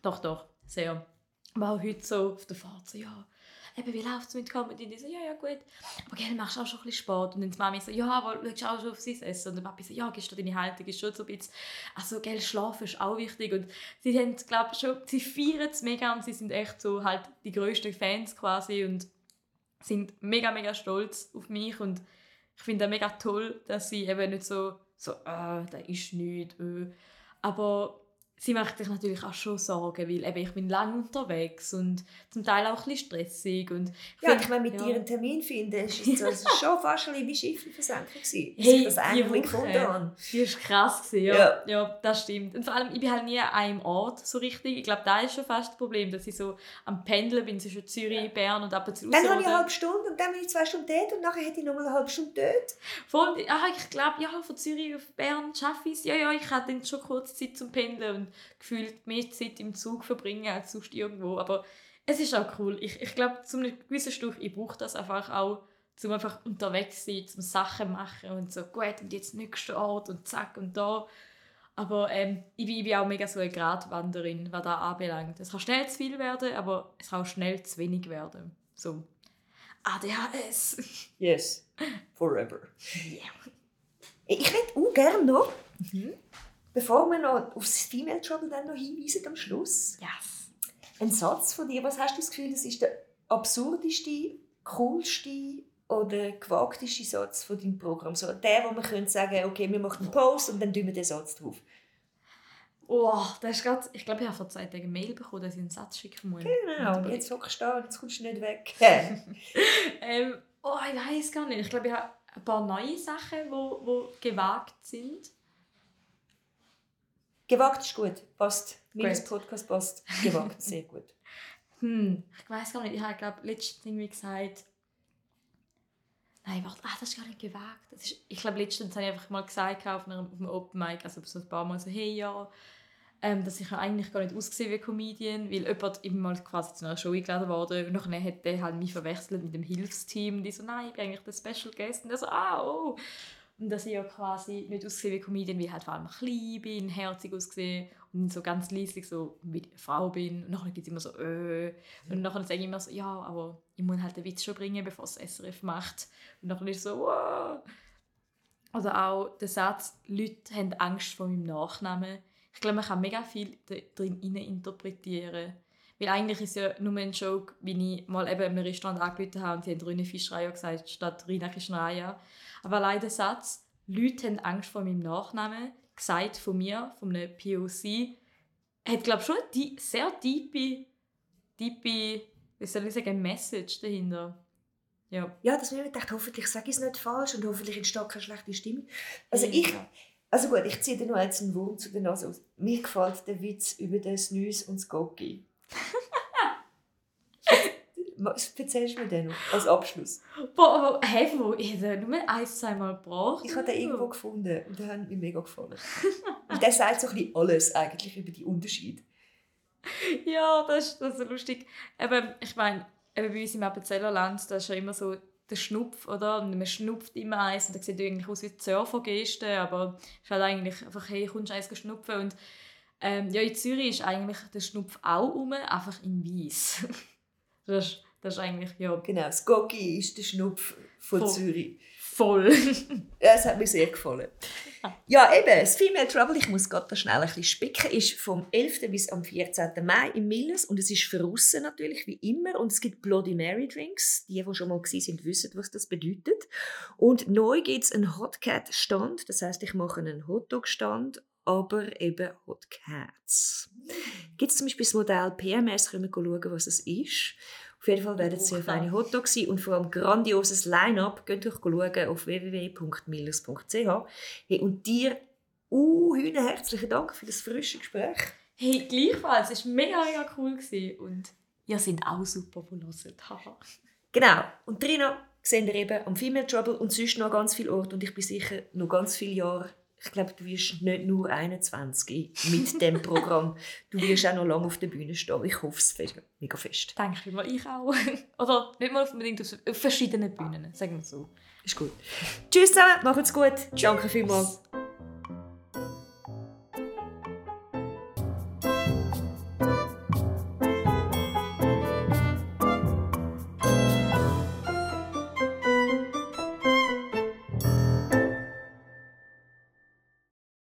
Doch, doch, sehr. Aber auch heute so auf der Fahrt so, ja, eben, wie läuft es mit Comedy? Ich so, ja, ja, gut. Aber gell, machst du auch schon ein bisschen Sport? Und dann die Mami so, ja, aber schaust auch schon auf sein Essen? Und der Papi so, ja, gibst du deine Haltung, ist schon so ein bisschen, also, gell, Schlafen ist auch wichtig. Und sie haben, glaube schon, sie feiern es mega und sie sind echt so halt die grössten Fans quasi und sind mega, mega stolz auf mich und ich finde es mega toll, dass sie eben nicht so, so äh, da ist nichts, äh. aber sie macht sich natürlich auch schon Sorgen, weil eben ich bin lange unterwegs und zum Teil auch ein bisschen stressig und ich Ja, find- ich meine, mit ja. dir einen Termin finden, ist es also schon fast ein bisschen wie Schiffelversenkung gewesen. Hey, ich das die eigentlich gefunden habe. Die war krass, gewesen, ja. Ja. ja. das stimmt. Und vor allem, ich bin halt nie an einem Ort so richtig. Ich glaube, da ist schon fast das Problem, dass ich so am Pendeln bin zwischen Zürich, Bern und ab und zu Dann habe ich eine halbe Stunde und dann bin ich zwei Stunden dort und nachher hätte ich noch eine halbe Stunde dort. Voll, ah, ich glaube, ja, von Zürich auf Bern schaffe ich es. Ja, ja, ich hatte dann schon kurz Zeit zum Pendeln und gefühlt mehr Zeit im Zug verbringen als sonst irgendwo. Aber es ist auch cool. Ich, ich glaube, zu einem gewissen Stück, ich brauche das einfach auch, zum einfach unterwegs sein, zum Sachen machen und so, gut, und jetzt nächster Ort und zack und da. Aber ähm, ich, bin, ich bin auch mega so eine Gratwanderin, was das anbelangt. Es kann schnell zu viel werden, aber es kann auch schnell zu wenig werden. So. ADHS. Yes, forever. Yeah. Ich hätte auch gerne noch, Mhm. Bevor wir noch aufs Female Trouble dann noch hinweisen am Schluss, Yes. ein Satz von dir. Was hast du das Gefühl, das ist der absurdeste, coolste oder gewagteste Satz von deinem Programm? So der, wo man könnte sagen, okay, wir machen einen Post und dann tun wir den Satz drauf. Oh, das ist grad, ich glaube, ich habe vor zwei Tagen eine Mail bekommen, dass ich einen Satz schicken muss. Genau, und jetzt hockst du da und jetzt kommst du nicht weg. ähm, oh, ich weiß gar nicht. Ich glaube, ich habe ein paar neue Sachen, die wo, wo gewagt sind. Gewagt ist gut, passt. Gut. Podcast passt. Gewagt, sehr gut. Hm, ich weiß gar nicht. Ich habe, glaube letztens irgendwie gesagt, Nein, warte, ah, das ist gar nicht gewagt. Das ist, ich glaube, letztens habe ich einfach mal gesagt auf einem, auf einem Open Mic, also so ein paar Mal so, hey, ja, ähm, dass ich eigentlich gar nicht ausgesehen wie Comedian, weil jemand immer mal quasi zu einer Show eingeladen wurde und nachher hat der halt mich verwechselt mit dem Hilfsteam die so, nein, ich bin eigentlich der Special Guest und der so, ah, oh. Und dass ich ja quasi nicht ausgesehen wie Comedian, weil ich halt vor allem klein bin, herzig ausgesehen und so ganz leislich so wie eine Frau bin. Und nachher gibt es immer so äh. Und nachher sage ich immer so, ja, aber ich muss halt den Witz schon bringen, bevor es SRF macht. Und nachher ist so, wow. Oder auch der Satz, Leute haben Angst vor meinem Nachnamen. Ich glaube, man kann mega viel drin interpretieren. Weil eigentlich ist ja nur ein Joke, wie ich mal eben im Restaurant angerufen habe und sie haben Rine Fischreier gesagt, statt Rina Kischnaya. Aber leider der Satz, Leute haben Angst vor meinem Nachnamen, gesagt von mir, von einem POC, hat, glaube ich, schon eine sehr tiefe, tiefe, wie soll ich sagen, Message dahinter. Ja, ja das habe ich gedacht, hoffentlich sage ich es nicht falsch und hoffentlich entsteht keine schlechte Stimme. Also ich, also gut, ich ziehe dir noch jetzt einen Wurm zu den Nase aus. Mir gefällt der Witz über das Nüs und das Gocki. Erzählst du mir den noch als Abschluss? Boah, aber hey, wo? Ich habe nur ein, zweimal gebraucht. Ich habe den irgendwo gefunden und der hat mir mega gefallen. und der sagt so ein bisschen alles eigentlich über die Unterschiede. Ja, das ist, das ist so lustig. Eben, ich meine, eben bei uns im Appenzellerland, da ist ja immer so der Schnupf, oder? Und man schnupft immer eins und dann sieht eigentlich aus wie Surfergeste, aber es ist halt eigentlich einfach, hey, kommst du eins schnupfen und ähm, ja, in Zürich ist eigentlich der Schnupf auch rum, einfach in Weiß. das, ist, das ist eigentlich, ja... Genau, das Goggi ist der Schnupf von Voll. Zürich. Voll. ja, es hat mir sehr gefallen. Ja, eben, das Female Trouble, ich muss gerade schnell ein bisschen spicken, ist vom 11. bis am 14. Mai im Millers und es ist verrissen natürlich, wie immer. Und es gibt Bloody Mary Drinks. Die, die schon mal sind, wissen, was das bedeutet. Und neu gibt es einen Hot Cat Stand. Das heißt, ich mache einen Hotdog Stand, aber eben Hot Cats. Gibt es zum Beispiel das Modell PMS, können wir schauen, was es ist. Auf jeden Fall werden es sehr feine Hotdogs sein und vor allem grandioses Line-Up. Geht euch schauen auf www.millers.ch. Hey, und dir, uh, herzlichen Dank für das frische Gespräch. Hey, gleichfalls. Es war mega, mega cool. Gewesen. Und ihr seid auch super, wo Genau. Und Trina sehen wir eben am Female Trouble und sonst noch ganz viele Orte. Und ich bin sicher noch ganz viele Jahre ich glaube, du wirst nicht nur 21 mit dem Programm. Du wirst auch noch lange auf der Bühne stehen. Ich hoffe es mega fest. Denke mal, ich auch. Oder nicht mal unbedingt auf verschiedenen Bühnen, sagen wir so. Ist gut. Tschüss zusammen, macht's gut. Danke vielmals.